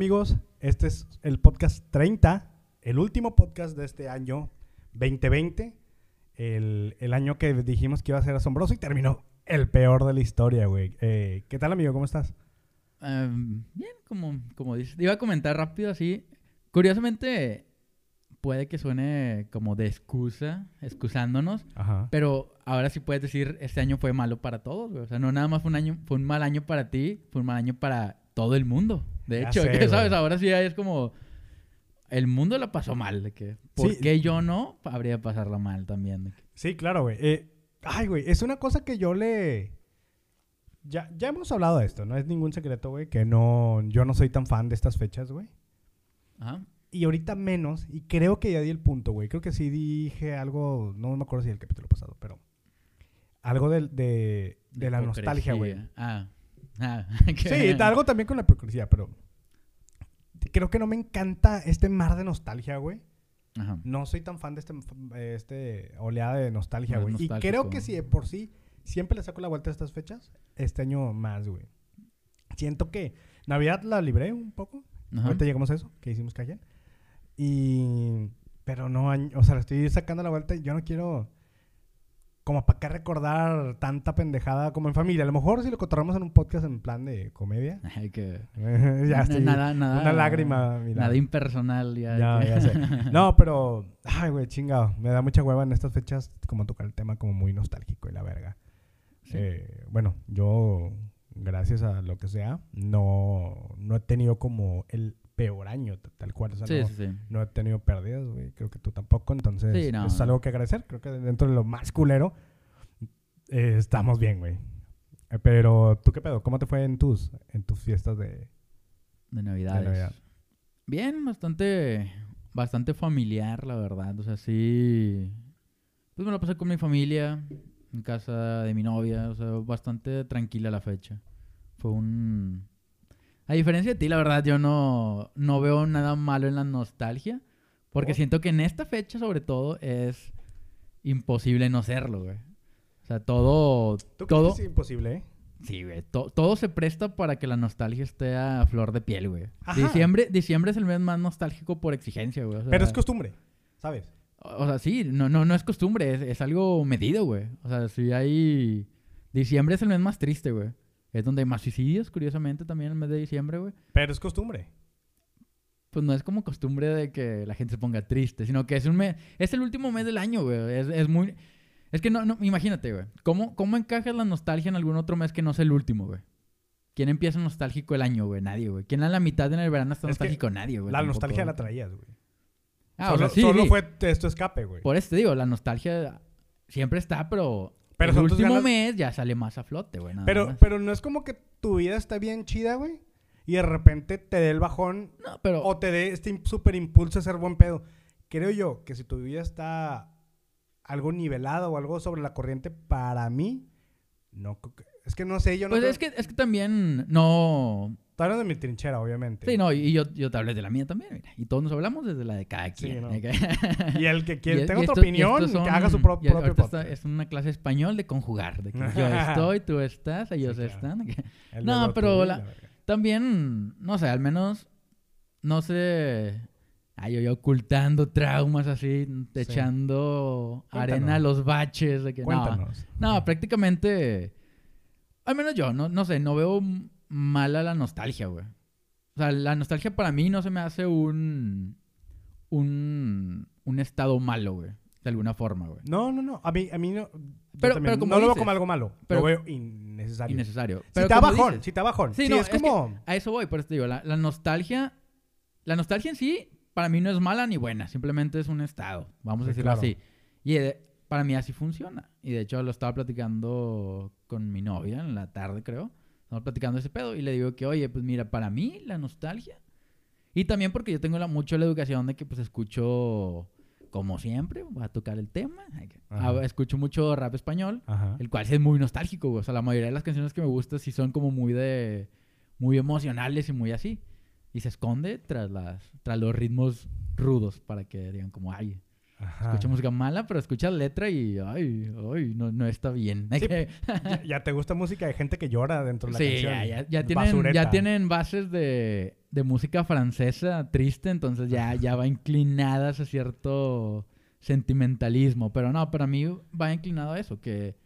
Hola, ¿qué tal amigos? Este es el podcast 30, el último podcast de este año 2020, el, el año que dijimos que iba a ser asombroso y terminó el peor de la historia, güey. Eh, ¿Qué tal amigo? ¿Cómo estás? Em, bien, como, como dices. Iba a comentar rápido así. Curiosamente, puede que suene como de excusa, excusándonos, Ajá. pero ahora sí puedes decir, este año fue malo para todos, güey. O sea, no nada más fue un año, fue un mal año para ti, fue un mal año para todo el mundo. De hecho, sé, que, ¿sabes? Ahora sí es como, el mundo la pasó mal, de que, ¿por Sí. qué yo no habría de pasarla mal también? de que- Sí, claro, güey. Eh, ay, güey, es una cosa que yo le... Ya, ya hemos hablado de esto, no es ningún secreto, güey, que no, yo no soy tan fan de estas fechas, güey. Ajá. Y ahorita menos, y creo que ya di el punto, güey. Creo que sí dije algo, no me acuerdo si el capítulo pasado, pero algo del- de, de, la nostalgia, güey. Ah. Ah. Sí, algo también con la hipocresía, pero creo que no me encanta este mar de nostalgia, güey. Ajá. No soy tan fan de este, este oleada de nostalgia, güey. Y creo que si de por sí siempre le saco la vuelta a estas fechas, este año más, güey. Siento que Navidad la libré un poco. Ajá. Ahorita llegamos a eso, que hicimos calle. Y... Pero no, o sea, le estoy sacando la vuelta y yo no quiero... Como para qué recordar tanta pendejada como en familia. A lo mejor si lo cotorramos en un podcast en plan de comedia. Ay, que... ya estoy... nada, nada, una lágrima, mira. Nada impersonal ya. Ya, ya sé. No, pero... Ay, güey, chingado. Me da mucha hueva en estas fechas como tocar el tema como muy nostálgico y la verga. Sí. Eh, bueno, yo, gracias a lo que sea, no, no he tenido como el peor año, tal cual. O sea, sí, no, sí, sí. no he tenido pérdidas, güey. Creo que tú tampoco. Entonces, no, es algo que agradecer. Creo que dentro de lo más culero, eh, estamos bien, güey. Eh, Pero, ¿tú qué pedo? ¿Cómo te fue en tus, en tus fiestas de... De Navidades. Navidad. Bien, bastante, bastante familiar, la verdad. O sea, sí. Pues me lo pasé con mi familia, en casa de mi novia. O sea, bastante tranquila la fecha. Fue un. A diferencia de ti, la verdad, yo no, no veo nada malo en la nostalgia. Porque Oh. siento que en esta fecha, sobre todo, es imposible no serlo, güey. O sea, todo. ¿Tú crees todo que es imposible, eh? Sí, güey. To- todo se presta para que la nostalgia esté a flor de piel, güey. Ajá. Diciembre, diciembre es el mes más nostálgico por exigencia, güey. O sea, Pero es costumbre, ¿sabes? o sea, sí, no, no, no es costumbre, es, es algo medido, güey. O sea, si hay... Diciembre es el mes más triste, güey. Es donde hay más suicidios, curiosamente, también el mes de diciembre, güey. Pero es costumbre. Pues no es como costumbre de que la gente se ponga triste, sino que es un mes... Es el último mes del año, güey. Es, es muy... Es que no, no, imagínate, güey. ¿Cómo, ¿Cómo encajas la nostalgia en algún otro mes que no sea el último, güey? ¿Quién empieza nostálgico el año, güey? Nadie, güey. ¿Quién a la mitad en el verano está Es nostálgico? Nadie, güey. la tampoco, nostalgia la traías, güey. Ah, o solo sea, sí, solo sí. fue esto escape, güey. Por eso te digo, la nostalgia siempre está, pero, Pero el son último ganas- mes ya sale más a flote, güey. Pero, más. pero no es como que tu vida está bien chida, güey. Y de repente te dé el bajón No, pero... o te dé este super impulso a ser buen pedo. Creo yo que si tu vida está algo nivelada o algo sobre la corriente, para mí, no. Es que no sé, yo no. Pues creo- es que, es que también no... Hablando de mi trinchera, obviamente. Sí, no, y yo, yo te hablé de la mía también, mira. Y todos nos hablamos desde la de cada Sí, quien. no. ¿eh? Que- Y el que quiere, tenga otra opinión, que haga su pro- propio está- podcast. es una clase español de conjugar, de que yo estoy, tú estás, ellos claro. están. El No, pero la-. También, no sé, al menos, no sé, ay, yo, yo ocultando traumas así, echando arena a los baches. De que, no, Cuéntanos. no, prácticamente, al menos yo, no, no sé, no veo mala la nostalgia, güey. O sea, la nostalgia para mí no se me hace un, un, un estado malo, güey, de alguna forma, güey. No, no, no. A mí, a mí no. Pero- como no lo veo como algo malo. pero- lo veo innecesario. Innecesario. Si Pero te como bajón, dices- si te bajón. Sí, Sí, no, es como. A eso voy, por eso te digo, la, la nostalgia, la nostalgia en sí, para mí no es mala ni buena, simplemente es un estado, vamos a decirlo claro. así. Y eh, para mí así funciona. Y de hecho lo estaba platicando con mi novia en la tarde, creo. Estamos platicando ese pedo y le digo que, oye, pues mira, para mí la nostalgia. Y también porque yo tengo la, mucho la educación de que pues escucho, como siempre, voy a tocar el tema, Ajá. ah, escucho mucho rap español. Ajá. El cual sí es muy nostálgico, güey. O sea, la mayoría de las canciones que me gustan sí son como muy de... Muy emocionales y muy así. Y se esconde tras las... Tras los ritmos rudos para que digan como, ay, Ajá. escucha música mala, pero escucha letra y, ay, ay, no, no está bien. Sí, ya, ya te gusta música de gente que llora dentro de la Sí, canción. ya, ya, ya tienen, Basureta. ya tienen bases de... de música francesa triste, entonces ya, ya va inclinada hacia cierto sentimentalismo. Pero no, para mí va inclinado a eso, que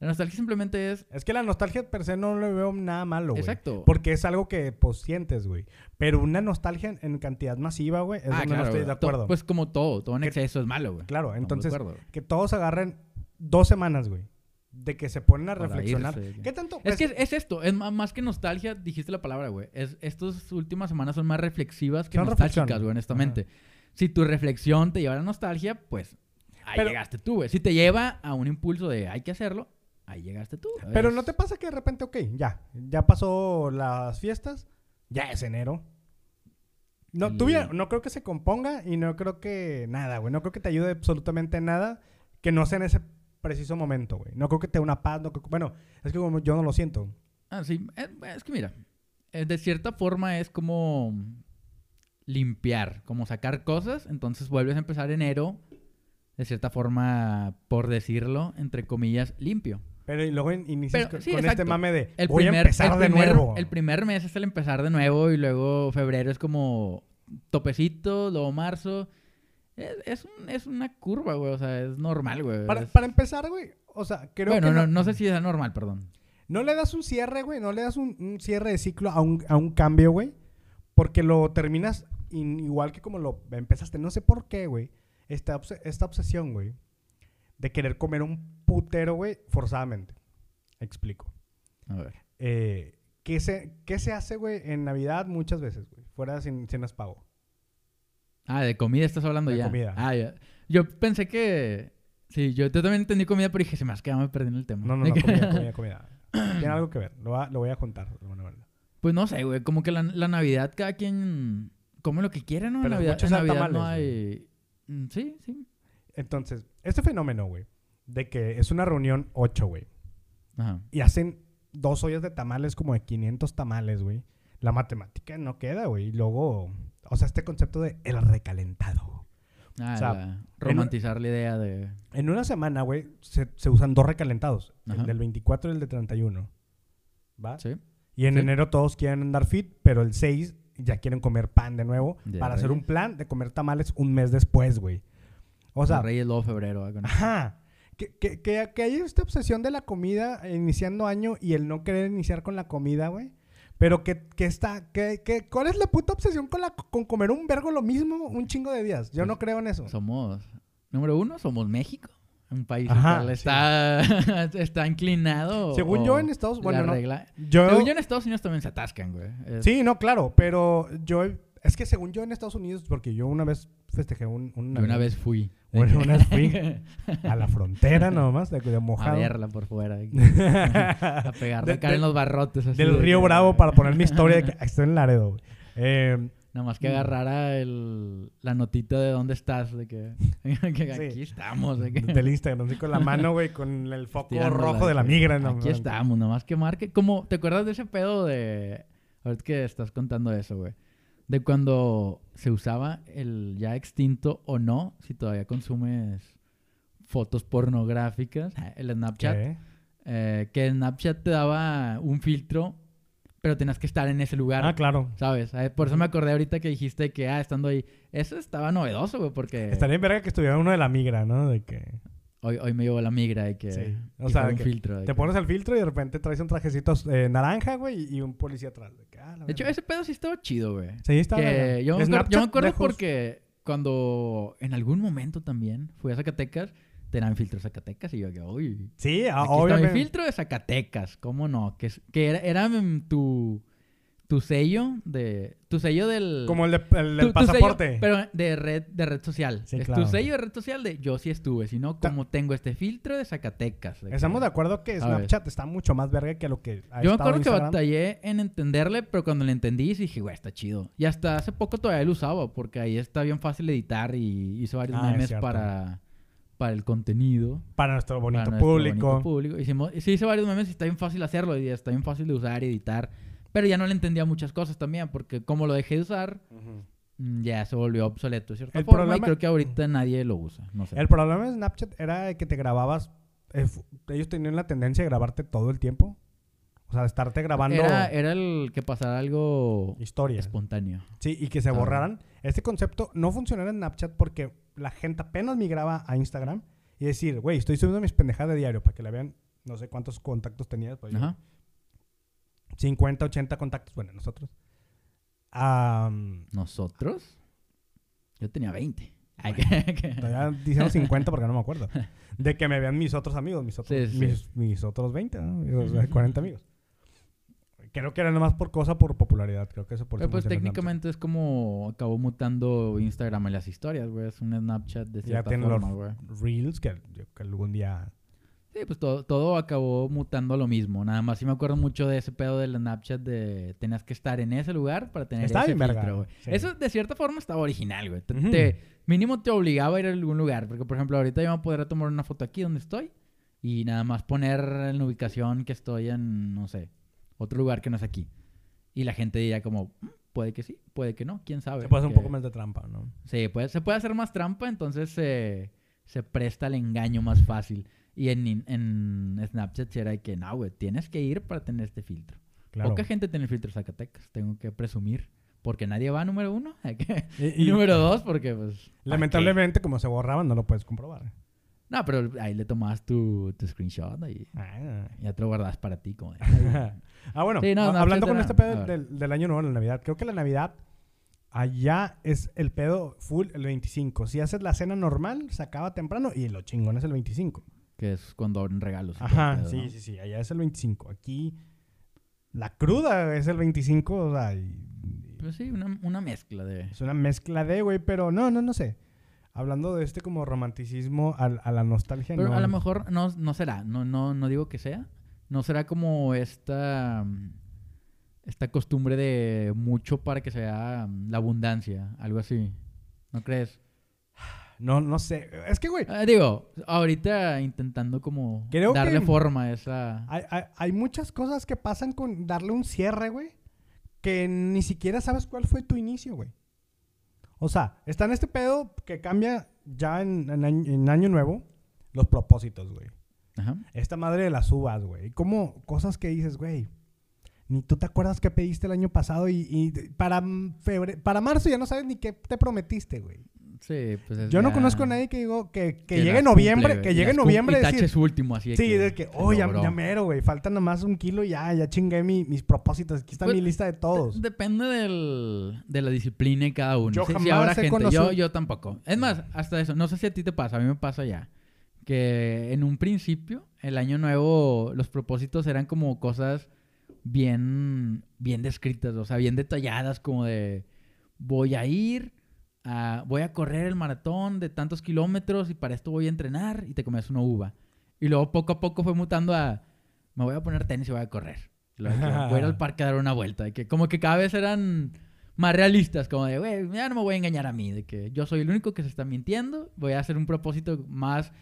la nostalgia simplemente es... Es que la nostalgia per se no le veo nada malo, güey. Exacto. Porque es algo que pues sientes, güey. Pero una nostalgia en, cantidad masiva, güey, es Ah, donde no estoy de acuerdo. To- Pues como todo, todo en Que- exceso es malo, güey. claro, entonces que todos agarren dos semanas, güey. De que se ponen a Para reflexionar. irse. ¿Qué tanto? Es Pues, que es esto, es más que nostalgia, dijiste la palabra, güey. Es, estas últimas semanas son más reflexivas que Son nostálgicas, güey, honestamente. Si tu reflexión te lleva a la nostalgia, pues ahí Pero- llegaste tú, güey. Si te lleva a un impulso de hay que hacerlo, ahí llegaste tú. Pero no te pasa que de repente, ok, ya, ya pasó las fiestas, ya es enero. No, ya- no creo que se componga y no creo que nada, güey. No creo que te ayude absolutamente nada que no sea en ese preciso momento, güey. No creo que te dé una paz, no creo bueno, es que como yo no lo siento. Ah, sí. Es, es que mira, eh, de cierta forma es como limpiar, como sacar cosas. Entonces vuelves a empezar enero, de cierta forma, por decirlo, entre comillas, limpio. Pero y luego in- inicias Pero, con, sí, con este mame de El voy primer, a empezar el de primer- nuevo. El primer mes es el empezar de nuevo y luego febrero es como topecito, luego marzo. Es, es, un- es una curva, güey. O sea, es normal, güey. para, Es- para empezar, güey, o sea, creo bueno, que no, no sé si es normal, perdón. No le das un cierre, güey. No le das un, un cierre de ciclo a un, a un cambio, güey. Porque lo terminas in- igual que como lo empezaste. No sé por qué, güey. Esta, esta obsesión, güey. De querer comer un putero, güey, forzadamente. Explico. A ver. Eh, ¿qué, se, ¿Qué se hace, güey, en Navidad muchas veces, güey? Fuera sin cenas pago. Ah, de comida estás hablando De ya. comida. Ah, ya. Yo pensé que. Sí, yo, yo también entendí comida, pero dije, se me has quedado perdiendo el tema. No, no, no, comida, comida, comida. Tiene algo que ver. Lo, va- lo voy a contar. de alguna manera. Pues no sé, güey. Como que la, la Navidad, cada quien come lo que quiere, ¿no? Pero en Navidad, en no hay. Mm, Sí, sí. Entonces, este fenómeno, güey, de que es una reunión 8, güey. Ajá. y hacen dos ollas de tamales como de 500 tamales, güey. La matemática no queda, güey. Y luego, o sea, este concepto de el recalentado. Ah, O sea, la- romantizar la idea de. En una semana, güey, se, se usan dos recalentados. Ajá. El del 24 y el de 31. ¿Va? Sí. Y en Sí. enero todos quieren andar fit, pero el 6 ya quieren comer pan de nuevo para hacer un plan de comer tamales un mes después, güey. O sea, Reyes luego febrero. Ajá. Que, que, que, que hay esta obsesión de la comida eh, iniciando año y el no querer iniciar con la comida, güey. Pero que, que está... Que, que, ¿Cuál es la puta obsesión con, la, con comer un vergo lo mismo un chingo de días? Yo Pues, no creo en eso. Somos. Número uno, somos México. Un país Ajá, sí. está, está inclinado. Según yo en Estados la Bueno, no. Yo... Según yo en Estados Unidos también se atascan, güey. Es- Sí, no, claro. Pero yo... Es que según yo en Estados Unidos, porque yo una vez festejé un, un Yo una vez fui. Bueno, una vez fui a la frontera nomás, de, de a mojado. verla por fuera. a pegarle De- cara en los barrotes. así Del de Río que- Bravo para poner mi historia de que "Ah, estoy en Laredo. güey". Eh, Nada más que agarrara el, la notita de dónde estás, de que, que Sí. aquí estamos. De que, del Instagram, así con la mano, güey, con el foco tirándola, rojo de la migra. ¿no? Aquí estamos, nada más que marque. Como, ¿te acuerdas de ese pedo de... Ahorita que estás contando eso, güey. De cuando se usaba el ya extinto o no, si todavía consumes fotos pornográficas, el Snapchat. Eh, que Snapchat te daba un filtro, pero tenías que estar en ese lugar. Ah, claro. ¿Sabes? Eh, Por eso me acordé ahorita que dijiste que, ah, estando ahí. Eso estaba novedoso, güey, porque Estaría en verga que estuviera uno de la migra, ¿no? De que hoy, hoy me llevó la migra y que. Sí. O y sea, fue un que filtro. de te que- pones el filtro y de repente traes un trajecito eh, naranja, güey, y un policía atrás. De, ah, De hecho, ese pedo sí estaba chido, güey. Sí, está que yo, me acuerdo, yo me acuerdo porque cuando en algún momento también fui a Zacatecas, tenían filtro de Zacatecas y yo que, uy, Sí, ah, aquí está mi obviamente. filtro de Zacatecas, ¿cómo no? Que, que era, era tu, tu sello de... Tu sello del... Como el, de- el del tu- tu sello, pasaporte. pero de red, de red social. Sí, es claro. tu sello de red social de yo sí estuve, sino Ta- como tengo este filtro de Zacatecas. de que- Estamos de acuerdo que Snapchat está mucho más verga que lo que ha Yo me acuerdo que batallé en entenderle, pero cuando le entendí dije, güey, está chido. Y hasta hace poco todavía lo usaba, porque ahí está bien fácil editar y hice varios Ah, es memes para, para el contenido. Para nuestro bonito para nuestro público. bonito público. Hicimos, sí hice varios memes y está bien fácil hacerlo y está bien fácil de usar y editar. Pero ya no le entendía muchas cosas también, porque como lo dejé de usar, Ujú. mm, ya se volvió obsoleto de cierta El forma y problema- creo que ahorita nadie lo usa. No sé. El problema de Snapchat era que te grababas. eh, ellos tenían la tendencia de grabarte todo el tiempo. O sea, de estarte grabando Era, era el que pasara algo historias. espontáneo. Sí, y que se Ah. borraran. Este concepto no funcionaba en Snapchat porque la gente apenas migraba a Instagram y decir, güey, estoy subiendo mis pendejadas de diario para que la vean. No sé cuántos contactos tenías. pues, yo, Ajá. 50, 80 contactos. Bueno, nosotros. Am, ¿Nosotros? Yo tenía 20. Ay, que- que- todavía diciendo 50 porque no me acuerdo. De que me vean mis otros amigos, mis otros, Sí, sí, mis, mis otros 20, ¿no? O sea, 40 amigos. Creo que era nomás por cosa, por popularidad. Creo que eso por Pero pues técnicamente es como acabó mutando Instagram en las historias, güey. Es un Snapchat de Ya cierta tiene los forma, güey. Reels que, que algún día... Sí, pues todo, todo acabó mutando a lo mismo. Nada más sí me acuerdo mucho de ese pedo del Snapchat de tenías que estar en ese lugar para tener Estaba ese bien verga, filtro, güey. sí. Eso de cierta forma estaba original, güey. Te- Ujú. te- mínimo te obligaba a ir a algún lugar. Porque, por ejemplo, ahorita yo me podría tomar una foto aquí donde estoy y nada más poner en la ubicación que estoy en, no sé, otro lugar que no es aquí. Y la gente diría como, "Mm, puede que sí, puede que no, quién sabe. Se puede hacer un poco más de trampa, ¿no? Sí, puede- se puede hacer más trampa, entonces se se presta al engaño más fácil. Y en, en Snapchat era que, no, güey, tienes que ir para tener este filtro. Claro. Poca gente tiene el filtro Zacatecas, tengo que presumir. Porque nadie va número uno. Y- y número dos, porque pues... ¿para Lamentablemente, como se borraban, no lo puedes comprobar. No, pero ahí le tomabas tu, tu screenshot y Ah, ya te lo guardabas para ti. Como Ah, bueno, Sí, no, hablando con este pedo del, del año nuevo, la Navidad, creo que la Navidad allá es el pedo full el 25. Si haces la cena normal, se acaba temprano y lo chingón es el 25. Que es cuando abren regalos. Ajá, sí, ¿no? sí, sí, allá es el 25. Aquí la cruda es el 25, o sea, y- y- Pues sí, una, una mezcla de... es una mezcla de, güey, pero no, no, no sé. Hablando de este como romanticismo al- a, la nostalgia, Pero no. a lo mejor no, no será, no, no, no digo que sea. No será como esta, mm, esta costumbre de mucho para que sea mm, la abundancia, algo así. ¿No crees? No, no sé. Es que, güey, Ah, digo, ahorita intentando como Creo darle que- forma a esa... Hay, hay- hay muchas cosas que pasan con darle un cierre, güey, que ni siquiera sabes cuál fue tu inicio, güey. O sea, está en este pedo que cambia ya en, en año, en año nuevo los propósitos, güey. Ajá. Esta madre de las uvas, güey. Como cosas que dices, güey. Ni tú te acuerdas qué pediste el año pasado y, y para, febre- para marzo ya no sabes ni qué te prometiste, güey. Sí, pues es Yo no ya- conozco a nadie que digo que, que que llegue las noviembre, cumple, que llegue las cum- noviembre y y decir, tache su último, así de Sí, de que, oh, ya, logró". ya mero, güey. Falta nomás un kilo y ya, ya chingué mi- mis propósitos. Aquí está Pues, mi lista de todos. De- depende del, de la disciplina de cada uno. Yo Sí, sí, jamás habrá he gente. conocido- Yo, yo tampoco. Es más, hasta eso. No sé si a ti te pasa. A mí me pasa ya. Que en un principio, el año nuevo, los propósitos eran como cosas bien, bien descritas. O sea, bien detalladas. Como de, voy a ir, a- voy a correr el maratón de tantos kilómetros y para esto voy a entrenar y te comes una uva. Y luego poco a poco fue mutando a, me voy a poner tenis y voy a correr. Luego que voy a ir al parque a dar una vuelta. De que como que cada vez eran más realistas. Como de, güey, ya no me voy a engañar a mí. De que yo soy el único que se está mintiendo. Voy a hacer un propósito más,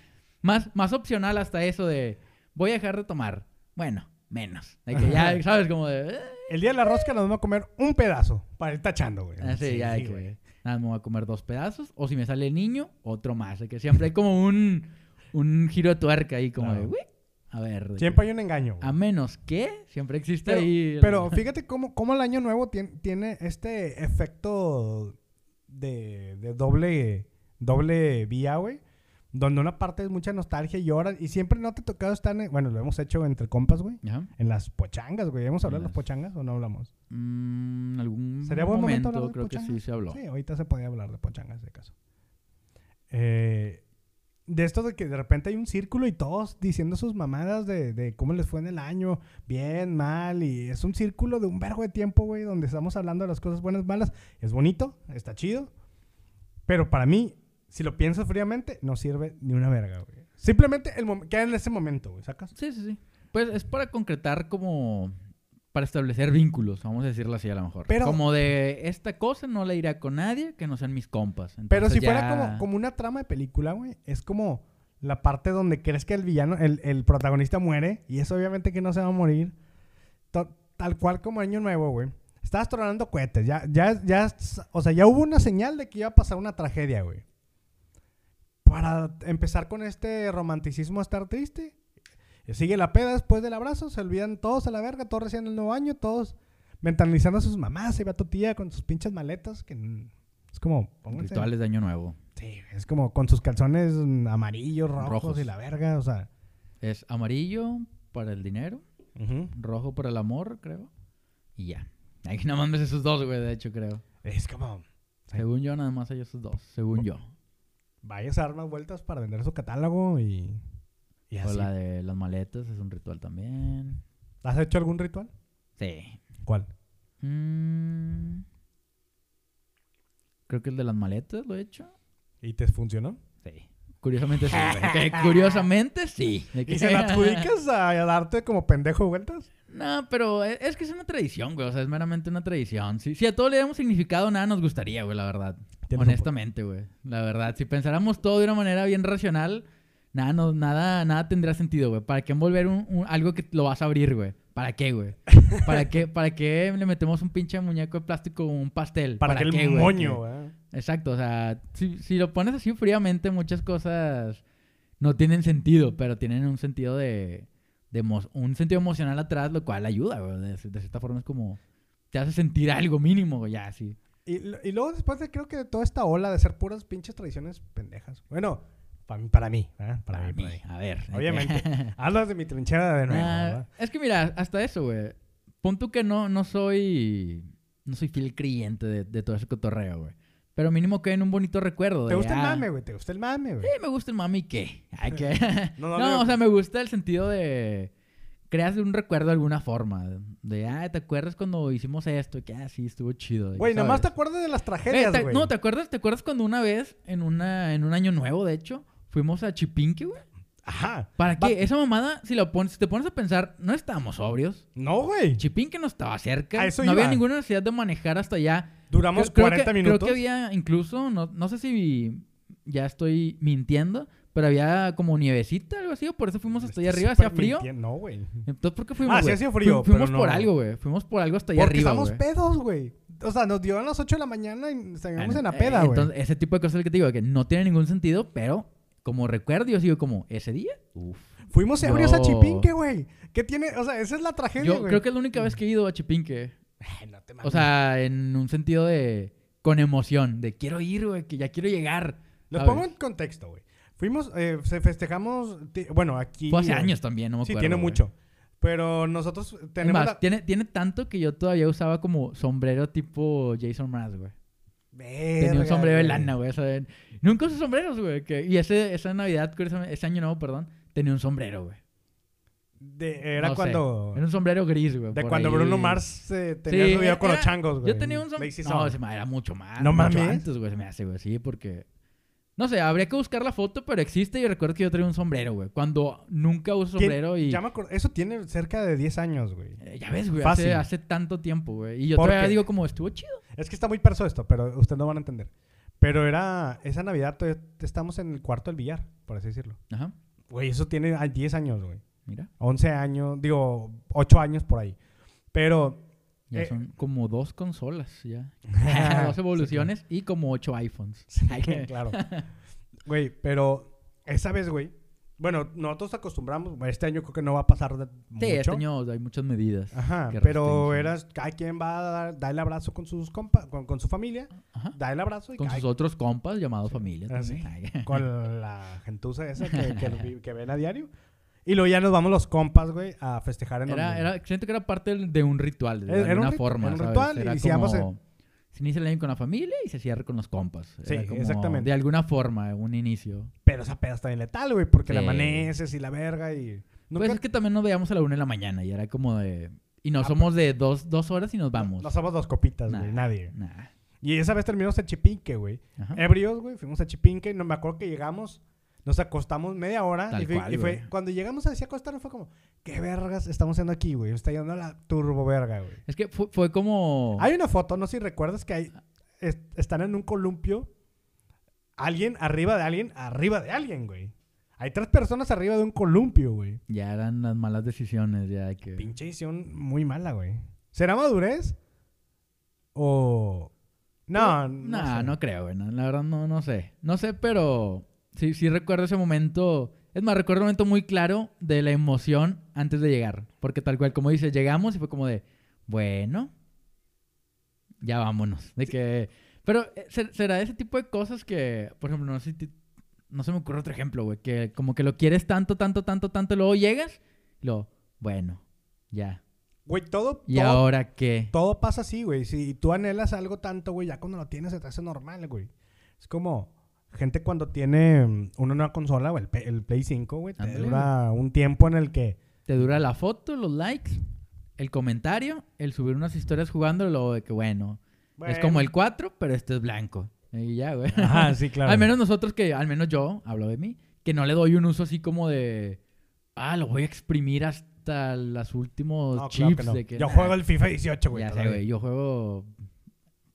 más, más opcional hasta eso de, voy a dejar de tomar. Bueno, menos. De que ya, ¿sabes? Como de... "Eh". El día de la rosca nos vamos a comer un pedazo para ir tachando, güey. Ah, sí, ya de que, güey. Nada, me voy a comer dos pedazos. O si me sale el niño, otro más. De que siempre hay como un, un giro de tuerca ahí, como de. "Uy". A ver. Siempre que- hay un engaño. A menos que siempre existe Pero, ahí. pero fíjate cómo, cómo el año nuevo tien- tiene este efecto de, de doble, doble vía, güey. Donde una parte es mucha nostalgia y lloras. Y siempre no te ha tocado estar en... Bueno, lo hemos hecho entre compas, güey. Ajá. En las pochangas, güey. ¿Hemos hablado de las pochangas o no hablamos? Mm, algún ¿Sería buen momento momento, de creo que sí pochangas? se habló. Sí, ahorita se podía hablar de pochangas de caso. Eh, de esto de que de repente hay un círculo y todos diciendo sus mamadas de, de cómo les fue en el año, bien, mal, y es un círculo de un vergo de tiempo, güey, donde estamos hablando de las cosas buenas, malas. Es bonito, está chido, pero para mí, si lo pienso fríamente, no sirve ni una verga, güey. Simplemente el queda en ese momento, güey, ¿sacas? Sí, sí, sí. Pues es para concretar como... Para establecer vínculos, vamos a decirlo así a lo mejor. Pero- como de esta cosa no la iré con nadie que no sean mis compas. Pero si fuera como, como una trama de película, güey, es como la parte donde crees que el villano, el, el protagonista muere, y es obviamente que no se va a morir. Tal cual como Año Nuevo, güey. Estabas tronando cohetes, ya, ya, ya, o sea, ya hubo una señal de que iba a pasar una tragedia, güey. Para empezar con este romanticismo a estar triste. Sigue la peda después del abrazo, se olvidan todos a la verga, todos recién el nuevo año, todos mentalizando a sus mamás. Se va tu tía con sus pinches maletas, que es como... pónganse- Rituales de Año Nuevo. Sí, es como con sus calzones amarillos, rojos, Rojos. y la verga, o sea... Es amarillo para el dinero, rojo para el amor, creo. Y ya. Nada más ves esos dos, güey, de hecho, creo. Es como... Según yo, nada más hay esos dos. Según yo. Vayas a dar más vueltas para vender su catálogo y... y O así. la de las maletas es un ritual también. ¿Has hecho algún ritual? Sí. ¿Cuál? Mm, Creo que el de las maletas lo he hecho. ¿Y te funcionó? Sí. Curiosamente sí. curiosamente sí. De que- ¿Y se la adjudicas a, a darte como pendejo vueltas? No, pero e- es que es una tradición, güey. O sea, es meramente una tradición. Si, si a todo le damos significado, nada nos gustaría, güey, la verdad. Honestamente, güey. La verdad. Si pensáramos todo de una manera bien racional, nada, no, nada, nada tendría sentido, güey. ¿Para qué envolver un, un- algo que lo vas a abrir, güey? ¿Para qué, güey? ¿Para qué, ¿Para qué le metemos un pinche muñeco de plástico o un pastel? Para, que qué, el güey? moño, ¿eh? Exacto, o sea, si, si lo pones así fríamente, muchas cosas no tienen sentido, pero tienen un sentido de, de un sentido emocional atrás, lo cual ayuda, güey. De, de cierta forma es como te hace sentir algo mínimo, güey, ya, sí. Y, y luego después de creo que toda esta ola de ser puras pinches tradiciones pendejas. Bueno, pa- para mí, ¿eh? Para, mí, para mí. a ver. Obviamente. Hablas de mi trinchera de nuevo, Ah, es que mira, hasta eso, güey. Pon tú que no, no soy no soy fiel creyente de, de todo ese cotorreo, güey. Pero mínimo que en un bonito recuerdo. ¿Te gusta el ah, mame, güey? ¿Te gusta el mame, güey? Sí, me gusta el mami, ¿qué? Ay, ¿qué? No, no, no, no. o sea, me gusta el sentido de... Creas un recuerdo de alguna forma. De, ah, ¿te acuerdas cuando hicimos esto? Que, ah, sí, estuvo chido. Güey, nomás te acuerdas de las tragedias, güey. no, ¿te acuerdas? ¿Te acuerdas cuando una vez, en, una, en un año nuevo, de hecho, fuimos a Chipinque, güey? Ajá. ¿Para Va- qué? Esa mamada, si, lo pones, si te pones a pensar, no estábamos sobrios. No, güey. Chipinque no estaba cerca. A eso no había ninguna necesidad de manejar hasta allá. Duramos Creo- creo 40 que- minutos. Creo que había incluso, no, no sé si ya estoy mintiendo, pero había como nievecita, algo así, o por eso fuimos hasta allá arriba, hacía frío. No, güey. Entonces, ¿por qué fuimos? Ah, sí güey? hacía frío, Fu- Fuimos pero por no. algo, güey. Fuimos por algo hasta allá Porque arriba, estamos güey. pedos, güey. O sea, nos dio a las 8 de la mañana y salimos en la eh, peda, güey. Entonces, ese tipo de cosas que te digo, que no tiene ningún sentido, pero como recuerdo, yo sigo como, ¿ese día? Uf. Fuimos ebrios a Yo- Chipinque, güey. ¿Qué tiene? O sea, esa es la tragedia, Yo güey. creo que es la única vez que he ido a Chipinque. No te O mames. sea, en un sentido de... Con emoción, de quiero ir, güey, que ya quiero llegar. Lo pongo en contexto, güey. Fuimos, eh, se festejamos, bueno, aquí... Fue hace eh, años también, no me Sí, tiene güey. mucho. Pero nosotros tenemos más, la... tiene, tiene tanto que yo todavía usaba como sombrero tipo Jason Mraz, güey. Tenía un sombrero de lana, güey. o sea, nunca usé sombreros, güey. que- Y ese, esa Navidad, ese año nuevo, perdón, tenía un sombrero, güey. De- era No sé. cuando... Era un sombrero gris, güey. De cuando ahí. Bruno Mars eh, tenía Sí, su video con los changos, güey. Yo tenía un sombrero. No, se me- era mucho más. No mucho mames. antes, güey, se me hace, güey. Sí, porque. No sé, habría que buscar la foto, pero existe y recuerdo que yo traía un sombrero, güey. Cuando nunca uso ¿Quién- sombrero y. Ya me acuerdo. Eso tiene cerca de 10 años, güey. Eh, ya ves, güey, hace, hace tanto tiempo, güey. Y yo ¿Por todavía qué? digo como, estuvo chido. Es que está muy perso esto, pero ustedes no van a entender. Pero era... Esa Navidad todavía estamos en el cuarto del billar, por así decirlo. Ajá, Güey, eso tiene ah, 10 años, güey. mira. 11 años, digo, 8 años por ahí. Pero... Ya Eh, son como dos consolas, ya. dos Sí, evoluciones y como ocho iPhones. Sí, claro. Güey, pero esa vez, güey. Bueno, nosotros acostumbramos. Este año creo que no va a pasar de Sí, mucho. este año hay muchas medidas. Ajá, pero eras cada quien va a dar, dar el abrazo con sus compas, con, con su familia, Ajá. da el abrazo y Con sus otros compas llamados familia. Ah, con la gentuza esa que, que, que ven a diario. Y luego ya nos vamos los compas, güey, a festejar en Era, era, siento que era parte de un ritual, de Era- era un alguna forma. era un ¿sabes? ritual, Era como- Se inicia el año con la familia y se cierra con los compas. Sí, Era como exactamente. De alguna forma, un inicio. Pero esa peda está bien letal, güey, porque la Sí. amaneces y la verga y... Nunca- Pues es que también nos veíamos a la una de la mañana y era como de... Y no Ah, somos de dos, dos horas y nos vamos. No somos dos copitas, Nah, güey, nadie. nah. Y esa vez terminamos en Chipinque, güey. Ebrios, güey, fuimos a Chipinque. No me acuerdo que llegamos, nos acostamos media hora. Tal y, fue, cual, y fue- güey. cuando llegamos a acostarnos fue como, ¿qué vergas estamos haciendo aquí, güey? Está yendo a la turbo verga, güey. Es que fue, fue como... Hay una foto, no sé si recuerdas que hay, es- están en un columpio, alguien arriba de alguien, arriba de alguien, güey. Hay tres personas arriba de un columpio, güey. Ya eran las malas decisiones, ya que... Pinche edición muy mala, güey. ¿Será madurez? O... No, no, Nah, sé. no creo, güey. no, la verdad no, no sé. No sé, pero sí, sí recuerdo ese momento Es más, recuerdo un momento muy claro de la emoción antes de llegar. Porque tal cual, como dices, llegamos y fue como de, bueno, ya vámonos. De que... Pero eh, se- será ese tipo de cosas que, por ejemplo, no sé si no se me ocurre otro ejemplo, güey, que como que lo quieres tanto, tanto, tanto, tanto, y luego llegas y luego, bueno, ya. Güey, todo, ¿Y todo, ahora qué? todo pasa así, güey. Si tú anhelas algo tanto, güey, ya cuando lo tienes se te hace normal, güey. Es como gente cuando tiene mm, una nueva consola, güey, el, el Play 5, güey, te dura un tiempo en el que... Te dura la foto, los likes, el comentario, el subir unas historias jugando, luego de que, bueno, es como el 4, pero este es blanco. Y ya, güey. Ajá, sí, claro. Al menos nosotros que, al menos yo, hablo de mí, que no le doy un uso así como de, ah, lo voy a exprimir hasta los últimos No, claro chips. que no. de que, Yo nah, juego el FIFA 18, güey. Ya sé, güey, yo juego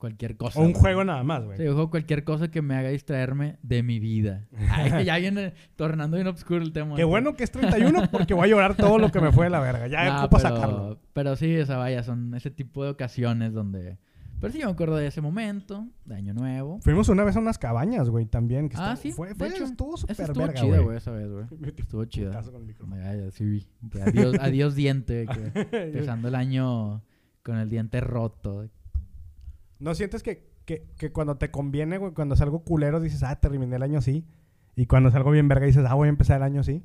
cualquier cosa. O un güey. juego nada más, güey. Sí, yo juego cualquier cosa que me haga distraerme de mi vida. Ay, ya viene tornando bien oscuro el tema. Qué ¿no? bueno que es 31 porque voy a llorar todo lo que me fue de la verga. Ya No, ocupa pero, sacarlo. Pero sí, o sea, vaya, son ese tipo de ocasiones donde... Pero sí, yo me acuerdo de ese momento, de Año Nuevo. Fuimos una vez a unas cabañas, güey, también. Que Ah, sí, Fue, de hecho, estuvo Esa súper estuvo verga, chida, güey. güey, esa vez, güey. Estuvo. Ya, ya, sí. que adiós, adiós diente. que empezando el año con el diente roto. ¿No sientes que, que, que cuando te conviene, güey, cuando es algo culero, dices, ah, terminé el año así? Y cuando es algo bien verga, dices, ah, voy a empezar el año así.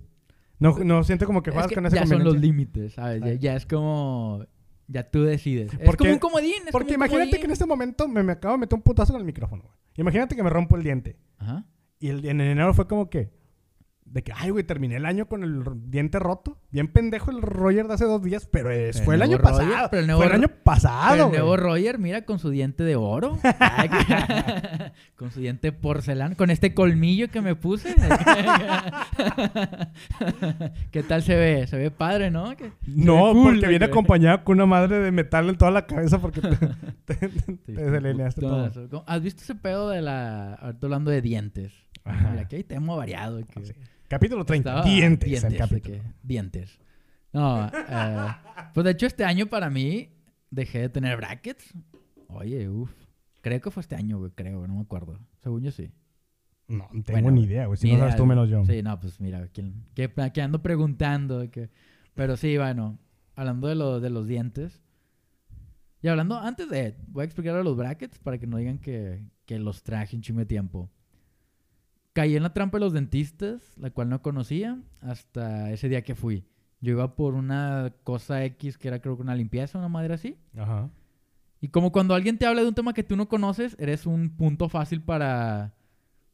No, no sientes como que Es juegas que con esa ya son los límites, ¿sabes? Ya, es como... Ya tú decides. Es como un comodín. es Porque como imagínate comodín. que en este momento me, me acabo de meter un putazo con el micrófono, güey. Imagínate que me rompo el diente. Ajá. Y el, en enero fue como que... De que, ay, güey, terminé el año con el diente roto. Bien pendejo el Roger de hace dos días, pero es- fue el año Roger, pasado. pero el nuevo fue el año Pero pasado, el nuevo güey. Roger, mira, con su diente de oro. Con su diente porcelana. Con este colmillo que me puse. ¿Qué tal se ve? Se ve padre, ¿no? Que- se No, cool, porque viene güey. acompañado con una madre de metal en toda la cabeza porque te, te, Sí, te delineaste todo. putazo. ¿Cómo- ¿Has visto ese pedo de la... Ahorita hablando de dientes. Ajá. Mira, aquí hay tema variado. que- Sí. Capítulo 30. Estaba- dientes, dientes, el de capítulo. que- dientes. No, eh, pues de hecho este año para mí dejé de tener brackets. Oye, uff. Creo que fue este año, güey, creo, no me acuerdo. Según yo sí. No, no tengo Bueno, ni idea, güey. Si no sabes tú menos yo. Sí, no, pues mira, ¿quién, qué, qué ando preguntando? que- Pero sí, bueno, hablando de, lo- de los dientes. Y hablando, antes de, voy a explicar a los brackets para que no digan que, que los traje un chingo de tiempo. Caí en la trampa de los dentistas, la cual no conocía hasta ese día que fui. Yo iba por una cosa X que era creo que una limpieza, una madre así. Ajá. Y como cuando alguien te habla de un tema que tú no conoces, eres un punto fácil para,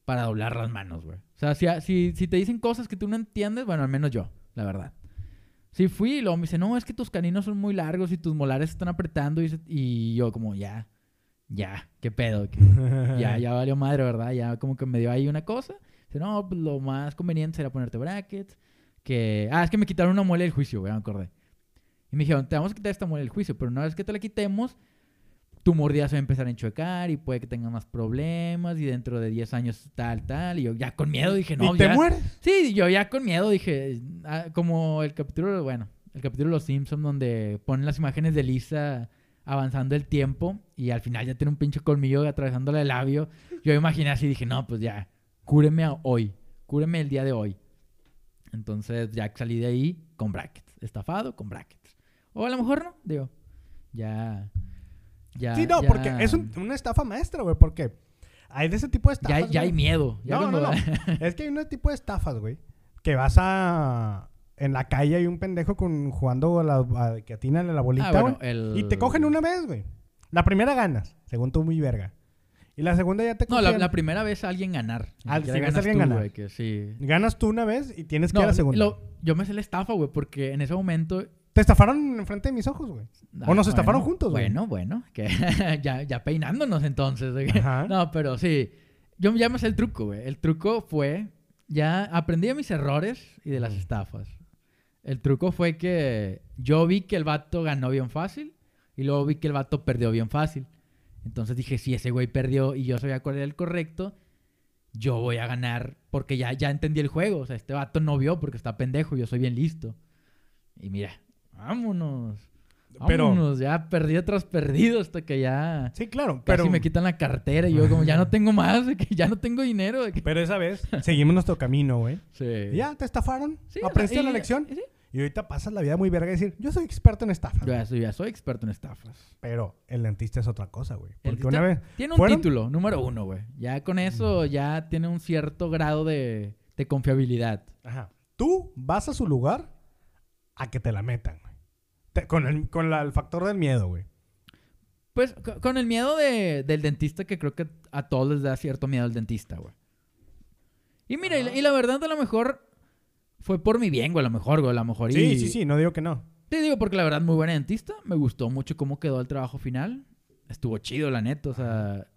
para doblar las manos, güey. O sea, si, si, si te dicen cosas que tú no entiendes, bueno, al menos yo, la verdad. Sí fui y luego me dice, no, es que tus caninos son muy largos y tus molares están apretando. Y, yo como, ya, ya, qué pedo. ya, ya valió madre, ¿verdad? Ya como que me dio ahí una cosa. Dice, no, pues lo más conveniente será ponerte brackets. Que, ah, es que me quitaron una muela del juicio, güey, me acordé. Y me dijeron, te vamos a quitar esta muela del juicio, pero una vez que te la quitemos, tu mordida se va a empezar a enchuecar y puede que tengas más problemas y dentro de 10 años tal, tal. Y yo ya con miedo dije, no, ¿Y te ya- mueres? Sí, yo ya con miedo dije, ah, como el capítulo, bueno, el capítulo de Los Simpsons donde ponen las imágenes de Lisa avanzando el tiempo y al final ya tiene un pinche colmillo atravesándole el labio. Yo imaginé así, dije, no, pues ya, cúreme hoy, cúreme el día de hoy. Entonces ya salí de ahí con brackets, estafado con brackets. O a lo mejor no, digo, ya, ya. sí, no, ya- porque es un- una estafa maestra, güey. Porque hay de ese tipo de Ya, estafas. ya hay güey. miedo. Ya No, no, no. es que hay un tipo de estafas, güey. Que vas a. En la calle hay un pendejo con, jugando a la, a, que atínale la bolita, Ah, bueno, güey. el- Y te cogen una vez, güey. La primera ganas, según tú, muy verga. Y la segunda ya te No, la, la primera vez alguien ganar. Ah, a ganas alguien tú, ganar. que sí. Ganas tú una vez y tienes que ir a la segunda. lo- yo me sé la estafa, güey, porque en ese momento... Te estafaron enfrente de mis ojos, güey. O nos estafaron juntos, güey. Bueno, bueno, que ya, ya peinándonos entonces. Ajá. No, pero sí. Yo ya me sé el truco, güey. El truco fue... Ya aprendí de mis errores y de las estafas. El truco fue que yo vi que el vato ganó bien fácil y luego vi que el vato perdió bien fácil. Entonces dije, si ese güey perdió y yo sabía cuál era el correcto, yo voy a ganar porque ya, ya entendí el juego. O sea, este vato no vio porque está pendejo, yo soy bien listo. Y mira, vámonos. Pero- Vámonos, ya perdido tras perdido hasta que ya Sí, claro, casi me quitan la cartera y yo como ya no tengo más, de que ya no tengo dinero. de que- pero esa vez seguimos nuestro camino, güey. Sí. Y Ya, te estafaron, Sí, o sea, aprendiste y- la lección. sí. Y ahorita pasas la vida muy verga y decir, yo soy experto en estafas. Yo ya soy, ya soy experto en estafas. Pero el dentista es otra cosa, güey. El Porque una vez... Tiene un ¿Fueron? título, número uno, güey. Ya con eso ya tiene un cierto grado de, de confiabilidad. Ajá. Tú vas a su lugar a que te la metan, güey. Te- con el, con la- el factor del miedo, güey. Pues co- con el miedo de- del dentista, que creo que a todos les da cierto miedo el dentista, güey. Y mira, y la, y la verdad, a lo mejor fue por mi bien, güey, a lo mejor, güey, a lo mejor. Sí, y- sí, sí, no digo que no. Te digo, porque la verdad, muy buena dentista. Me gustó mucho cómo quedó el trabajo final. Estuvo chido, la neta. O sea,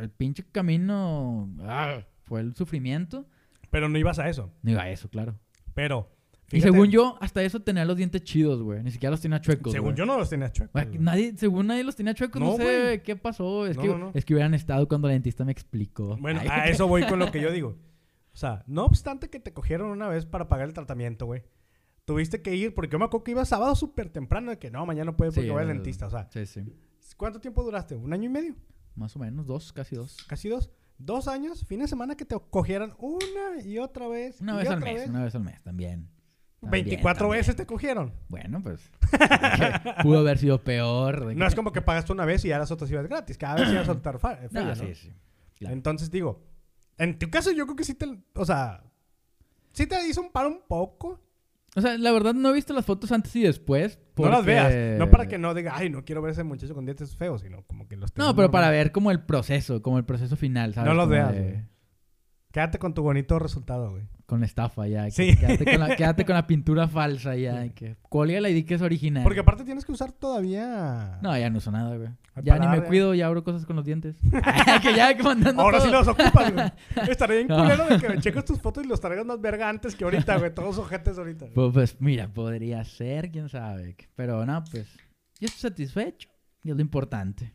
el pinche camino ah, fue el sufrimiento. Pero no ibas a eso. No iba a eso, claro. Pero... Y según yo, hasta eso tenía los dientes chidos, güey. Ni siquiera los tenía chuecos. Según güey. yo no los tenías chuecos. Güey, nadie, según nadie los tenía chuecos, no, No, sé güey. qué pasó. Es, No, que, no, es que hubieran estado cuando la dentista me explicó. Bueno, Ay, a eso voy con lo que yo digo. O sea, no obstante que te cogieron una vez para pagar el tratamiento, güey. Tuviste que ir, porque yo me acuerdo que iba sábado súper temprano, de que no, mañana no puede porque Sí, voy al dentista. O sea, Sí, sí. ¿cuánto tiempo duraste? ¿Un año y medio? Más o menos, dos, casi dos. ¿Casi dos? ¿Dos años? ¿Fin de semana que te cogieran una y otra vez? Una vez al mes, vez? una vez al mes también. También, 24 también. veces te cogieron. Bueno, pues. pudo haber sido peor. No es como que pagaste una vez y ahora las otras ibas gratis. Cada vez ibas a soltar fa- feria, No, ¿no? sí, sí. claro. Entonces digo, en tu caso yo creo que sí te... O sea, sí te hizo un paro un poco. O sea, la verdad no he visto las fotos antes y después. No las veas. No para que no diga, ay, no quiero ver a ese muchacho con dientes feos, sino como que los No, pero para ver como el proceso, como el proceso final, ¿sabes? No los Como veas, de- güey. Quédate con tu bonito resultado, güey. Con la estafa ya. que- Sí. Quédate con la, quédate con la pintura falsa ya. Que, Cuélgala y di que es original. Porque aparte tienes que usar todavía... No, ya no uso nada, güey. Ya ni me cuido, ya abro cosas con los dientes. que ya que mandando Ahora sí los ocupas, güey. Estaría bien No. culero de que me cheques tus fotos y los traigas más verga antes que ahorita, güey. Todos ojetes ahorita. Pues, pues, mira, podría ser, quién sabe. Pero no, pues yo estoy satisfecho y es lo importante.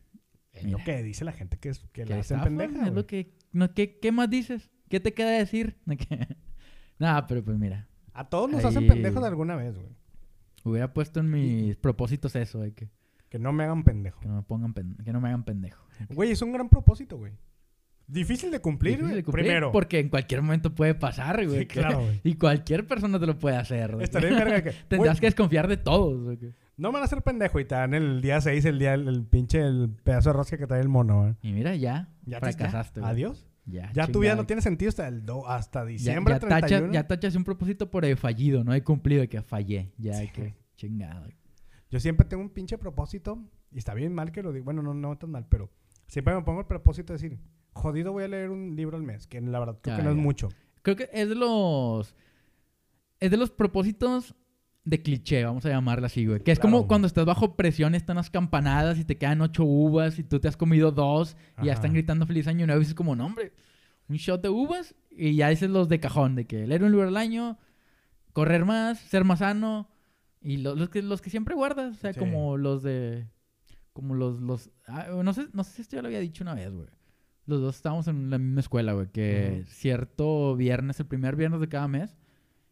Es lo que dice la gente que, es, que Que la hacen pendeja, es lo que, no, ¿qué, ¿Qué más dices? ¿Qué te queda decir? Nada, pero pues mira, A todos nos hacen Ahí- pendejos alguna vez, güey. hubiera puesto en mis propósitos eso, de que, Que no me hagan pendejo. que no me pongan pen- que no me hagan pendejo. Güey, es un gran propósito, güey. Difícil de cumplir, Difícil güey. de cumplir, Primero. Porque en cualquier momento puede pasar, güey. Sí, claro, güey. Y cualquier persona te lo puede hacer. que- Estaría verga que... Tendrás güey, que desconfiar de todos. que- No me van a hacer pendejo y te dan el día 6, el día, el, el pinche, el pedazo de rosca que trae el mono, güey. Y mira, ya, Ya te- fracasaste. güey. Adiós. Ya, Ya tu vida no tiene sentido hasta, el do- hasta Ya, diciembre ya, tacha- 31. ya tachas un propósito por el fallido, no he cumplido, que fallé. Ya, Sí. que chingada. Yo siempre tengo un pinche propósito, y está bien mal que lo diga, bueno, no, no tan mal, pero siempre me pongo el propósito de decir, jodido voy a leer un libro al mes, que la verdad creo que no es ya. mucho. Creo que es de los. Es de los propósitos de cliché, vamos a llamarla así, güey. Que es Claro. como cuando estás bajo presión, están las campanadas y te quedan ocho uvas y tú te has comido dos y ya están gritando feliz año nuevo y dices como, no, hombre, un shot de uvas y ya dices los de cajón, de que leer un libro al año, correr más, ser más sano y lo- los, que, los que siempre guardas, o sea, Sí. como los de... Como los... los ah, no, sé, no sé si esto ya lo había dicho una vez, güey. Los dos estábamos en la misma escuela, güey. Que cierto viernes, el primer viernes de cada mes,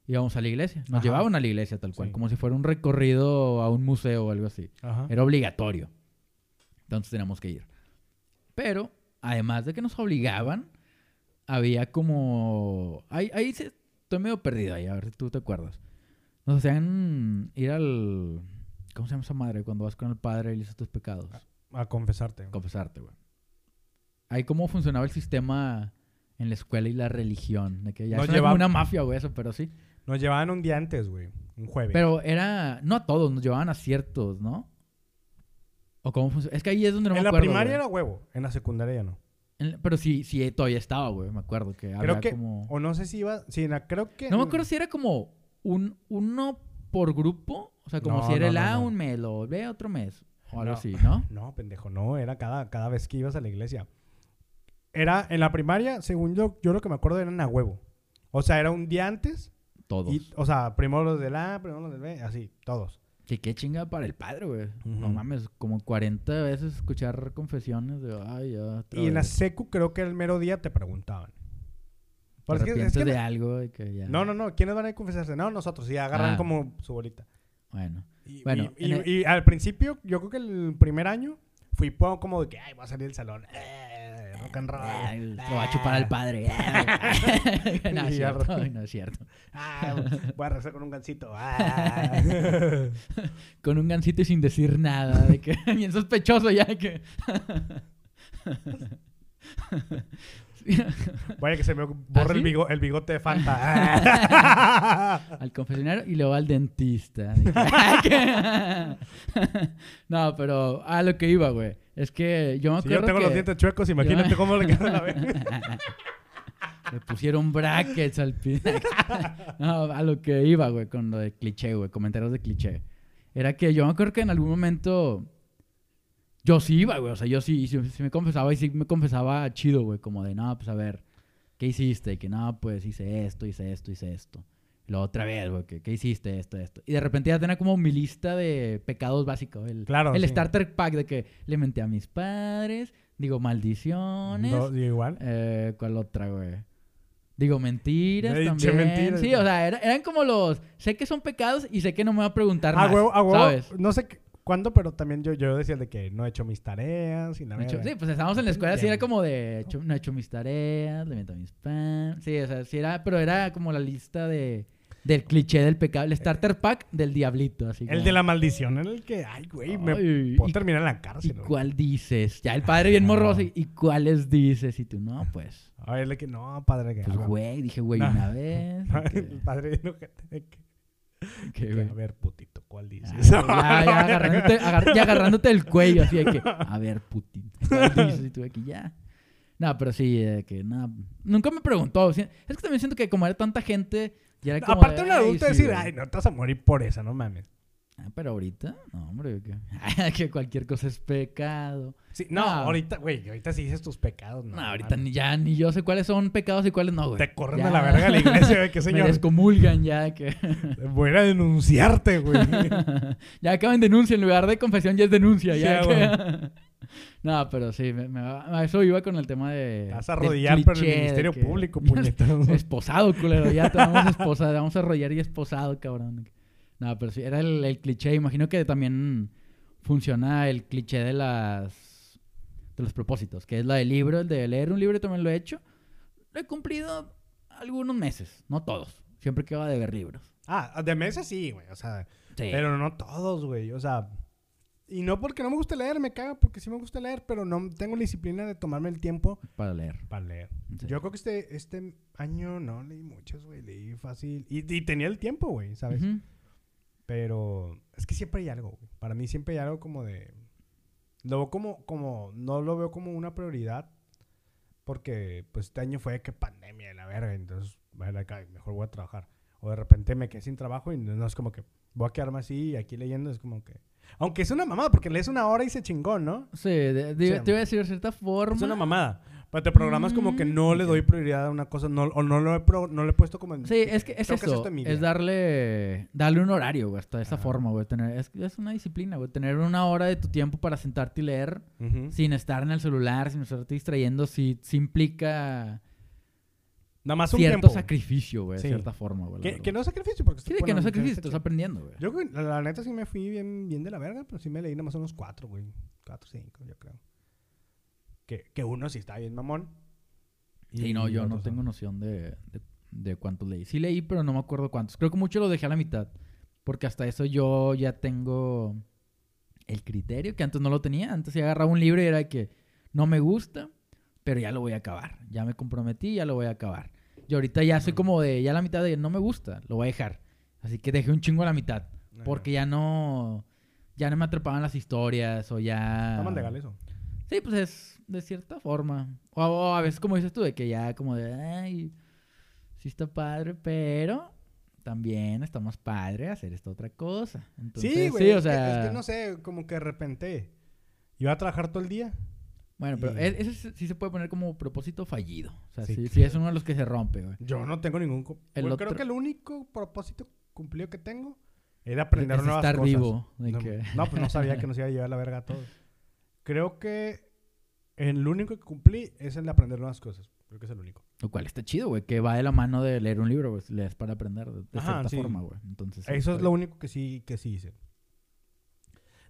íbamos a la iglesia. Nos Ajá. llevaban a la iglesia tal cual. Sí. Como si fuera un recorrido a un museo o algo así. Ajá. Era obligatorio. Entonces teníamos que ir. Pero, además de que nos obligaban, había como... Ahí, ahí se- estoy medio perdido ahí, a ver si tú te acuerdas. Nos hacían ir al... ¿Cómo se llama esa madre? Cuando vas con el padre y le dices tus pecados. A confesarte. Confesarte, güey. Ahí cómo funcionaba el sistema en la escuela y la religión. De que ya Nos suena lleva- una mafia, güey, eso, pero sí. Nos llevaban un día antes, güey. Un jueves. Pero era... No a todos, nos llevaban a ciertos, ¿no? ¿O cómo funciona? Es que ahí es donde no en me la acuerdo, primaria güey. era huevo, en la secundaria ya no. En- pero sí, sí, todavía estaba, güey. Me acuerdo que Creo había que, como... o no sé si iba, sí, en la- creo que... No me acuerdo si era como un uno por grupo. O sea, como No, si era no, el no, A no. un mes, lo B otro mes. O algo No. así, ¿no? No, pendejo, no, era cada, cada vez que ibas a la iglesia. Era, en la primaria, según yo, yo lo que me acuerdo eran a huevo. O sea, era un día antes, Todos. y, o sea, primero los del A, primero los del B, así, todos. Que qué chinga para el padre, güey. No mames, como 40 veces escuchar confesiones de, ay, ya. Y en la vez". secu creo que el mero día te preguntaban. Te Pues es que- de algo y que ya. No, no, no, ¿quiénes van a confesarse? No, nosotros, y agarran Ah. como su bolita. Bueno. Y, Bueno, y, en y- el- y al principio, yo creo que el primer año fui como de que, ay, va a salir del salón. Eh, rock and roll. Lo va a chupar al padre. no, es cierto. ay, no es cierto. Ah, voy a regresar con un gancito. Ah. Con un gancito y sin decir nada. De que, bien sospechoso ya que... Vaya que se me borra ¿Ah, el, bigo- el bigote de Fanta. Ah. al confesionario y luego al dentista. No, pero a lo que iba, güey. Es que yo me si acuerdo yo tengo que los dientes chuecos, imagínate Yo- cómo le quedan a ver. le pusieron brackets al pie. no, a lo que iba, güey, con lo de cliché, güey, comentarios de cliché. Era que yo me acuerdo que en algún momento yo sí iba, güey. O sea, yo sí, sí, sí me confesaba y sí me confesaba chido, güey. Como de, no, pues a ver, ¿qué hiciste? Y que no, pues hice esto, hice esto, hice esto. Luego otra vez, güey, que ¿qué hiciste? Esto, esto. Y de repente ya tenía como mi lista de pecados básicos. El, Claro, el sí. starter pack de que le menté a mis padres, digo maldiciones. No, digo igual. Eh, ¿Cuál otra, güey? Digo, mentiras Me también. mentiras. Sí, o sea, era- eran como los... Sé que son pecados y sé que no me va a preguntar A más, huevo, a huevo. ¿sabes? No sé cuándo, pero también yo, yo decía de que no he hecho mis tareas y la No he sí, pues estábamos en la escuela, sí era como de... hecho- no he hecho mis tareas, le meto a mis pan... Sí, o sea, sí era... Pero era como la lista de... Del cliché del pecado. El starter pack del diablito, así El como- de la maldición en el que, ay, güey, me Ay, puedo y- terminar en la ¿Y cárcel. cuál dices? Ya el padre bien morroso. ¿Y, cuáles dices? Y tú, no, pues... A ver, de que no, padre, que. Pues ah, güey, dije güey No. una vez. que- El padre no, que- que-. A ver, putito, ¿cuál dices? Ah, ya, ya, agarrándote, agar- ya agarrándote el cuello, así de que, a ver, Putin, ¿cuál dices? Y tú de que ya. No, pero sí, de que no. Nunca me preguntó. Es que también siento que como era tanta gente, ya era como. Aparte de, un "Ay, adulto sí, decir, güey". ay, no te vas a morir por esa, no mames. Ah, pero ahorita, no, hombre, que, que cualquier cosa es pecado. Sí, no, No. ahorita, güey, ahorita sí dices tus pecados. No, No, ahorita ni ya ni yo sé cuáles son pecados y cuáles no, güey. Te corren Ya. a la verga a la iglesia, güey, Me señor. descomulgan ya que. Voy a denunciarte, güey. ya acaban denuncia, en lugar de confesión ya es denuncia. Sí, Ya ah, que- no, pero sí, me- me- a eso iba con el tema de. Vas a arrodillar por el Ministerio que- Público, esposado, culero. Ya te vamos a esposar, vamos a arrodillar y esposado, cabrón. No, pero sí, era el, el cliché. Imagino que también funciona el cliché de las. de los propósitos, que es la del libro, el de leer un libro, también lo he hecho. Lo he cumplido algunos meses, no todos. Siempre que va de ver libros. Ah, de meses sí, güey, o sea, Sí. pero no todos, güey, o sea... Y no porque no me guste leer, me caga porque sí me gusta leer, pero no tengo la disciplina de tomarme el tiempo Para leer. para leer. Sí. Yo creo que este, este año no leí muchos, güey, leí fácil. Y, y tenía el tiempo, güey, ¿sabes? Pero es que siempre hay algo, güey. Para mí siempre hay algo como de... Lo veo como, como, no lo veo como una prioridad. Porque, pues, este año fue que pandemia, la verga. Entonces, bueno, mejor voy a trabajar. O de repente me quedé sin trabajo y no es como que voy a quedarme así aquí leyendo. Es como que... Aunque es una mamada, porque lees una hora y se chingó, ¿no? Sí, de- de- Sí. te iba a decir de cierta forma. Es una mamada. Pero te programas como que no le Mm, doy prioridad a una cosa, no, o no lo he, pro- no lo he puesto como en... Sí, es que es eso. mi es darle, darle un horario, güey, hasta de esa forma, güey. Tener, es, es una disciplina, güey. Tener una hora de tu tiempo para sentarte y leer sin estar en el celular, sin estarte distrayendo, sí, sí implica Nada más un cierto tiempo. sacrificio, güey, Sí. de cierta forma, güey. la Que, verdad. que no es sacrificio, porque... Sí, de que bueno, no sacrificio, está estás aprendiendo, güey. Yo, la, la neta sí me fui bien, bien de la verga, pero sí me leí nada más unos cuatro, güey. Cuatro, cinco, yo creo. Que, que uno sí está bien mamón. Sí, no, yo no otros tengo noción de, de, de cuántos leí. Sí leí, pero no me acuerdo cuántos. Creo que mucho lo dejé a la mitad. Porque hasta eso yo ya tengo el criterio, que antes no lo tenía. Antes ya agarraba un libro y era de que no me gusta, pero ya lo voy a acabar. Ya me comprometí, ya lo voy a acabar. Y ahorita ya soy como de, ya la mitad de, no me gusta, lo voy a dejar. Así que dejé un chingo a la mitad. Ajá. Porque ya no, ya no me atrapaban las historias o ya... Está más legal eso. Sí, pues es de cierta forma. O, o a veces, como dices tú, de que ya como de, ay, sí está padre, pero también está más padre hacer esta otra cosa. Entonces, sí, sí, güey. o es que- sea, es que no sé, como que de repente... Iba a trabajar todo el día. Bueno, pero y- e- ese sí- se puede poner como propósito fallido. O sea, Sí, sí, sí claro. es uno de los que se rompe, güey. Yo no tengo ningún... El Bueno, otro- Creo que el único propósito cumplido que tengo era aprender Es nuevas estar cosas. vivo. no, que- no, pues no sabía que nos iba a llevar la verga a todos. Creo que el único que cumplí es el de aprender nuevas cosas. Creo que es el único. Lo cual está chido, güey, que va de la mano de leer un libro, güey. Lees para aprender de, de Ajá, cierta sí. forma, güey. Entonces, Eso es lo único que sí, que sí hice.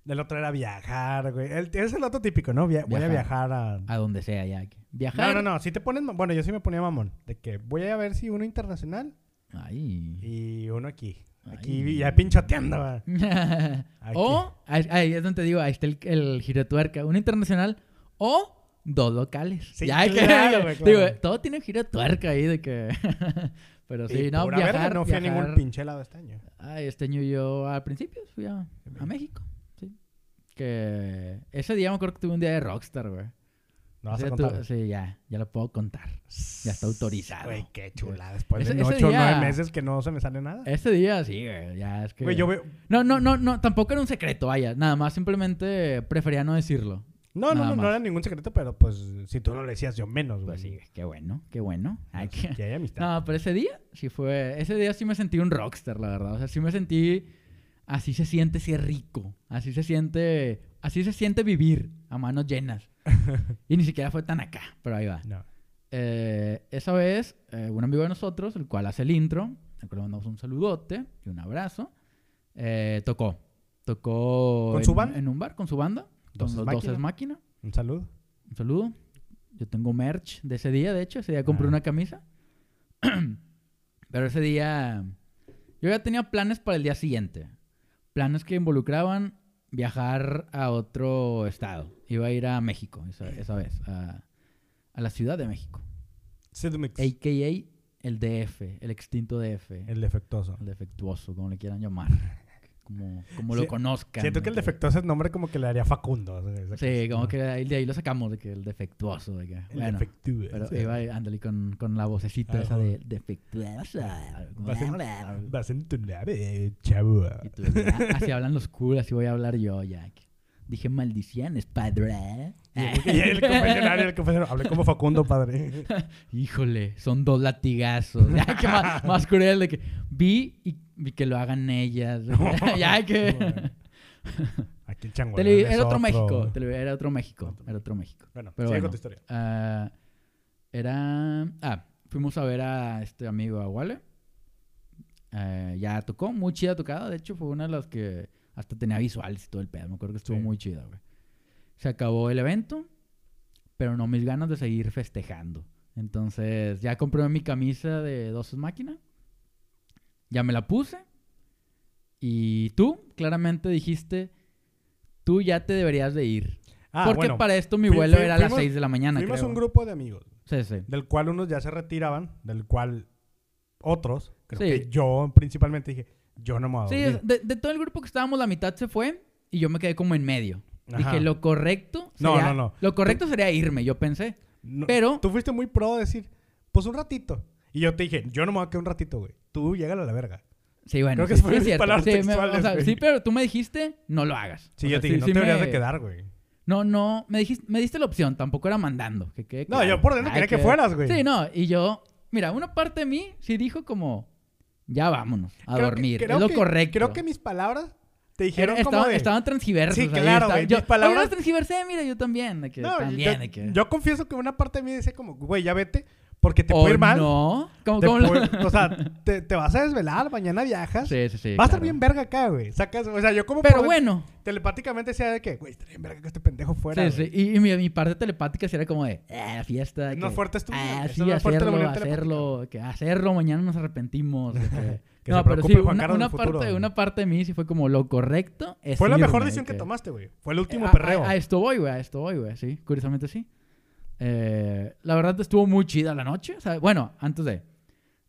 El otro era viajar, güey. El, es el otro típico, ¿no? Via- Voy a Viajar. a... A donde sea ya. que- Viajar. No, no, no. Si te pones... Bueno, yo sí me ponía mamón. De que voy a ver si uno internacional Ay. y uno aquí. Aquí Ay. ya pinchoteando, o, ahí, ahí es donde te digo, ahí está el, el giro de tuerca. Uno internacional o dos locales. Sí, ya que- claro, güey, digo, claro. todo tiene giro tuerca ahí de que... Pero sí, Y no, viajar, verga, no fui a ningún pinche lado este año. Ay, este año yo al principio fui a, a México. Que ese día me acuerdo que tuve un día de rockstar, güey. No vas O a sea, contar. sí, ya, ya lo puedo contar. Ya está autorizado. Güey, qué chula. Después Ese- de ese 8 o 9 día- meses que no se me sale nada. Ese día sí, güey, ya es que... Güey, yo veo... No, no, no, no, tampoco era un secreto, vaya. Nada más simplemente prefería no decirlo. No, no, no, no era ningún secreto, pero pues si tú no lo decías, yo menos, güey. Pues sí, qué bueno, qué bueno. Ay, Pues, que hay amistad. No, pero ese día sí fue... Ese día sí me sentí un rockstar, la verdad. O sea, sí me sentí... Así se siente ser rico. Así se siente... Así se siente vivir a manos llenas. y ni siquiera fue tan acá, pero ahí va. No. Eh, esa vez, eh, un amigo de nosotros, el cual hace el intro, al cual le mandamos un saludote y un abrazo, eh, tocó. Tocó ¿Con en, su banda? en un bar con su banda, Dos con los máquina. Un saludo. Un saludo. Yo tengo merch de ese día, de hecho. Ese día compré Ah. una camisa. Pero ese día... Yo ya tenía planes para el día siguiente. Planes que involucraban viajar a otro estado. Iba a ir a México esa, esa vez. A, a la Ciudad de México. Sidmix. A.K.A. el DF. El extinto DF. El, El defectuoso. defectuoso, como le quieran llamar. Como, como Sí, lo conozcan. Siento que el defectuoso es nombre como que le haría Facundo. Sí, como que de ahí, de ahí lo sacamos, de que el defectuoso. De que, El bueno, defectuoso. Pero iba ándale con, con la vocecita Ah, esa de defectuosa. Vas en, vas en tu nave, chavo. Y tú, "Ah, así hablan los cool, así voy a hablar yo, ya. Dije maldiciones, padre. Y el confesionario, el confesionario. Hablé como Facundo, padre. Híjole, son dos latigazos. Más cruel de que vi y vi que lo hagan ellas. ya que. Aquí el chango. Tele- era otro México. Era otro México. Era otro México. Bueno, Pero sigue bueno. con tu historia. Ah, era. Ah, fuimos a ver a este amigo, a Wale. Eh, ya tocó, muy chida tocada. De hecho, fue una de las que hasta tenía visuales y todo el pedo. Me acuerdo que estuvo Sí. muy chida, güey. Se acabó el evento, pero no mis ganas de seguir festejando. Entonces, ya compré mi camisa de dos máquina. Ya me la puse. Y tú, claramente dijiste, tú ya te deberías de ir. Ah, Porque bueno, para esto mi vuelo era a las fuimos- 6 de la mañana, Fuimos creo. un grupo de amigos, Sí, sí. del cual unos ya se retiraban, del cual otros, creo Sí. que yo principalmente dije, yo no me voy a Sí, dormir. es- de, de todo el grupo que estábamos, la mitad se fue y yo me quedé como en medio. Ajá. Dije, lo correcto No, sería, no, no. Lo correcto sería irme, yo pensé. No, pero- Tú fuiste muy pro de decir, pues un ratito. Y yo te dije, yo no me voy a quedar un ratito, güey. Tú llégale a la verga. Sí, bueno, Creo que sí, fueron sí mis palabras Sí, me- o sea, sí, pero tú me dijiste, no lo hagas. Sí, O yo sea, te dije, no te deberías me- de quedar, güey. No, no, me dijiste, me diste la opción, tampoco era mandando. Que quede No, claro. yo por dentro quería que fueras, güey. Sí, no, y yo, mira, una parte de mí sí dijo como, ya vámonos a Creo que- dormir. creo es lo que- correcto. Creo que mis palabras te Era- dijeron como estaban, de... estaban transgiversas. Sí, claro, güey, Yo, mis palabras- transgiversé, mira, yo también. de que No, también, yo, de que... yo confieso que una parte de mí dice como, güey, ya vete, porque te ¿O puede ir mal. no? ¿Cómo, cómo puede- o sea, te, te vas a desvelar, mañana viajas. Sí, sí, sí. Va a estar bien verga acá, güey. Sacas, o sea, yo como Pero bueno. telepáticamente decía de que, güey, estaría bien verga que este pendejo fuera. Sí, sí. Y, y mi, mi parte telepática era como de, eh, la fiesta. No que- fuerte estuvo, Ah, sí, no hacerlo, telepática. hacerlo, que hacerlo, mañana nos arrepentimos. de que- Que no, pero sí, una, futuro, parte, güey. una parte de mí sí fue como lo correcto. Es Fue la mejor decisión que que- tomaste, güey. Fue el último A- perreo. A, a esto voy, güey, a esto voy, güey, sí, curiosamente sí. Eh, la verdad estuvo muy chida la noche. o sea, bueno, antes de.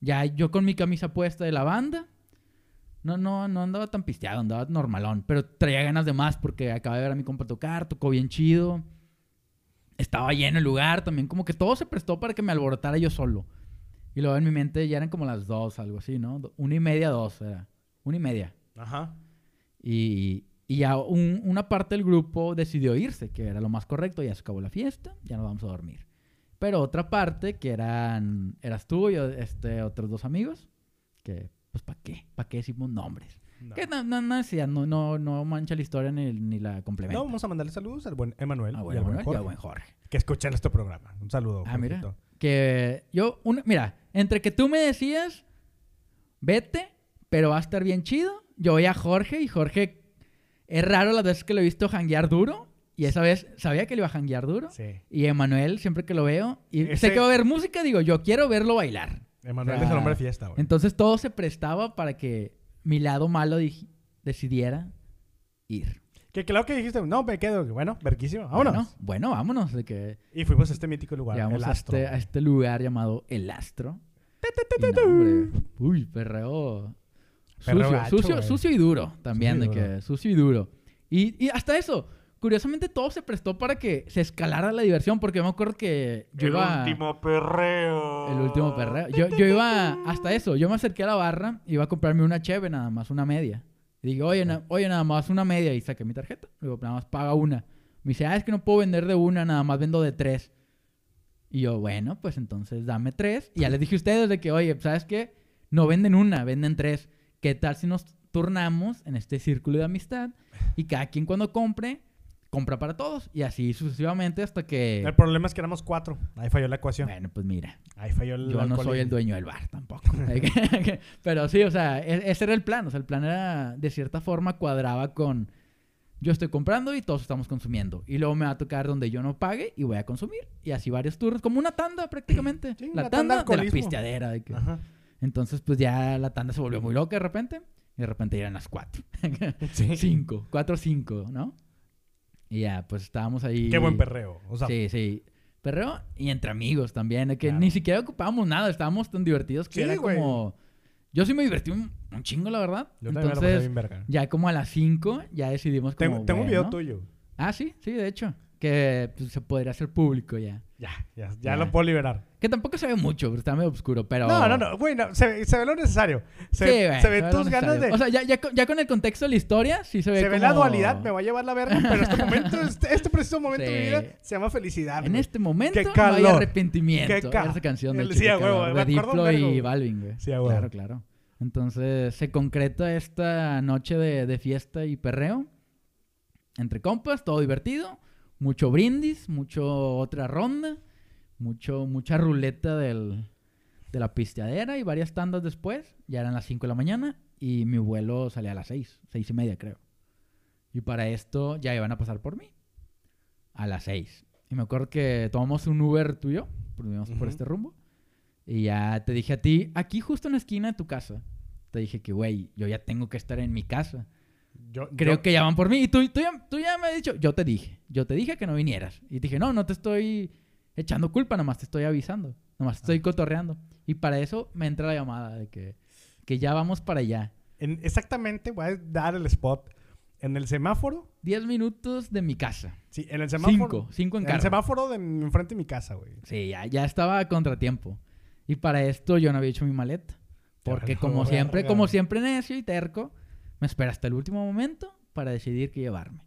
Ya yo con mi camisa puesta de la banda. No, no, no andaba tan pisteado, andaba normalón. Pero traía ganas de más porque acabé de ver a mi compa tocar, tocó bien chido. Estaba lleno el lugar, también como que todo se prestó para que me alborotara yo solo. Y luego en mi mente ya eran como las dos, algo así, ¿no? Una y media, dos, era. Una y media. Ajá. Y, y ya un- una parte del grupo decidió irse, que era lo más correcto, ya se acabó la fiesta, ya nos vamos a dormir. Pero otra parte, que eran, eras tú y este, otros dos amigos, que pues ¿para qué? ¿Para qué decimos nombres? No. Que no, no, no, no, no, mancha la historia ni, ni la complementa. No, vamos a mandarle saludos al buen Emanuel Ah, y bueno, al buen Jorge, buen Jorge. que escuchan este programa. Un saludo. Ah, mira. Que yo, una- mira, entre que tú me decías, vete, pero va a estar bien chido, yo voy a Jorge y Jorge Es raro las veces que lo he visto janguear duro. Y esa vez sabía que le iba a janguear duro. Sí. Y Emanuel, siempre que lo veo, y Ese- sé que va a haber música, digo, yo quiero verlo bailar. Emanuel O sea, es el hombre de fiesta, güey. Entonces todo se prestaba para que mi lado malo decidiera ir. Que claro que dijiste, no, me quedo. Bueno, verguísimo, vámonos. Bueno, bueno, vámonos. De que Y fuimos a este mítico lugar, el a Astro. este, a este lugar llamado El Astro. Y no, hombre, uy, perreo. Sucio, gacho, sucio, y duro también, Sucio y de duro. que sucio y duro. Y, y hasta eso, curiosamente todo se prestó para que se escalara la diversión, porque me acuerdo que yo el iba... último perreo. El último perreo. Yo, yo iba hasta eso. Yo me acerqué a la barra iba a comprarme una cheve nada más, una media. Y digo, oye, na- oye, nada más una media. Y saqué mi tarjeta. Digo, nada más paga una. Me dice, ah, es que no puedo vender de una, nada más vendo de tres. Y yo, bueno, pues entonces dame tres. Y ya les dije a ustedes de que, oye, ¿sabes qué? No venden una, venden tres. ¿Qué tal si nos turnamos en este círculo de amistad? Y cada quien cuando compre, compra para todos. Y así sucesivamente hasta que... El problema es que éramos cuatro. Ahí falló la ecuación. Bueno, pues mira. Ahí falló el Yo no soy el dueño del bar tampoco. Pero sí, o sea, e- ese era el plan. O sea, el plan era, de cierta forma, cuadraba con yo estoy comprando y todos estamos consumiendo. Y luego me va a tocar donde yo no pague y voy a consumir. Y así varios turnos, como una tanda prácticamente. Sí, la tanda tanda de la pisteadera. de que- Ajá. Entonces, pues ya la tanda se volvió muy loca de repente. Y de repente eran las cuatro. Sí. cinco, cuatro, cinco, ¿no? Y ya, pues estábamos ahí. Qué buen perreo. O sea, Sí, sí. Perreo y entre amigos también. de Que Claro. ni siquiera ocupábamos nada. Estábamos tan divertidos que Sí, era güey. como... Yo sí me divertí un, un chingo, la verdad. yo Entonces, bien verga. ya como a las 5, ya decidimos como... Tengo, tengo un video tuyo. Ah, sí, sí, de hecho. Que pues, se podría hacer público ya. Ya, ya, ya, Ya. lo puedo liberar. Que tampoco se ve mucho, está medio oscuro, pero... No, no, no, güey, no, se, se ve lo necesario. Se, Sí, ve- güey, se ve tus lo ganas de... O sea, ya, ya, con- ya con el contexto de la historia, sí se ve se ve la dualidad, me va a llevar la verga, pero este momento, este, este preciso momento de mi vida se llama felicidad. En güey. este momento Qué no hay calor. arrepentimiento. Qué ca- Esa canción de sí, calor, de Diplo y güey. Balvin, güey. Sí, huevo. Claro, claro. Entonces se concreta esta noche de, de fiesta y perreo. Entre compas, todo divertido. Mucho brindis, mucho otra ronda. Mucho, mucha ruleta del, de la pisteadera y varias tandas después. Ya eran las 5 de la mañana y mi vuelo salía a las 6, 6 y media creo. Y para esto ya iban a pasar por mí. A las 6. Y me acuerdo que tomamos un Uber tú y yo, porque íbamos por Ujú. este rumbo. Y ya te dije a ti, aquí justo en la esquina de tu casa, te dije que, güey, yo ya tengo que estar en mi casa. Yo, Creo yo- que ya van por mí. Y tú, tú, ya, tú ya me has dicho, yo te dije, yo te dije que no vinieras. Y te dije, no, no te estoy echando culpa, nomás te estoy avisando, nomás te Ah. estoy cotorreando. Y para eso me entra la llamada de que, que ya vamos para allá. en- exactamente, voy a dar el spot. En el semáforo, 10 minutos de mi casa. sí, en el semáforo. Cinco, cinco en En el semáforo de enfrente de mi casa, güey. Sí, ya, ya estaba a contratiempo. Y para esto yo no había hecho mi maleta. Porque como siempre, como siempre necio y terco, me espera hasta el último momento para decidir qué llevarme.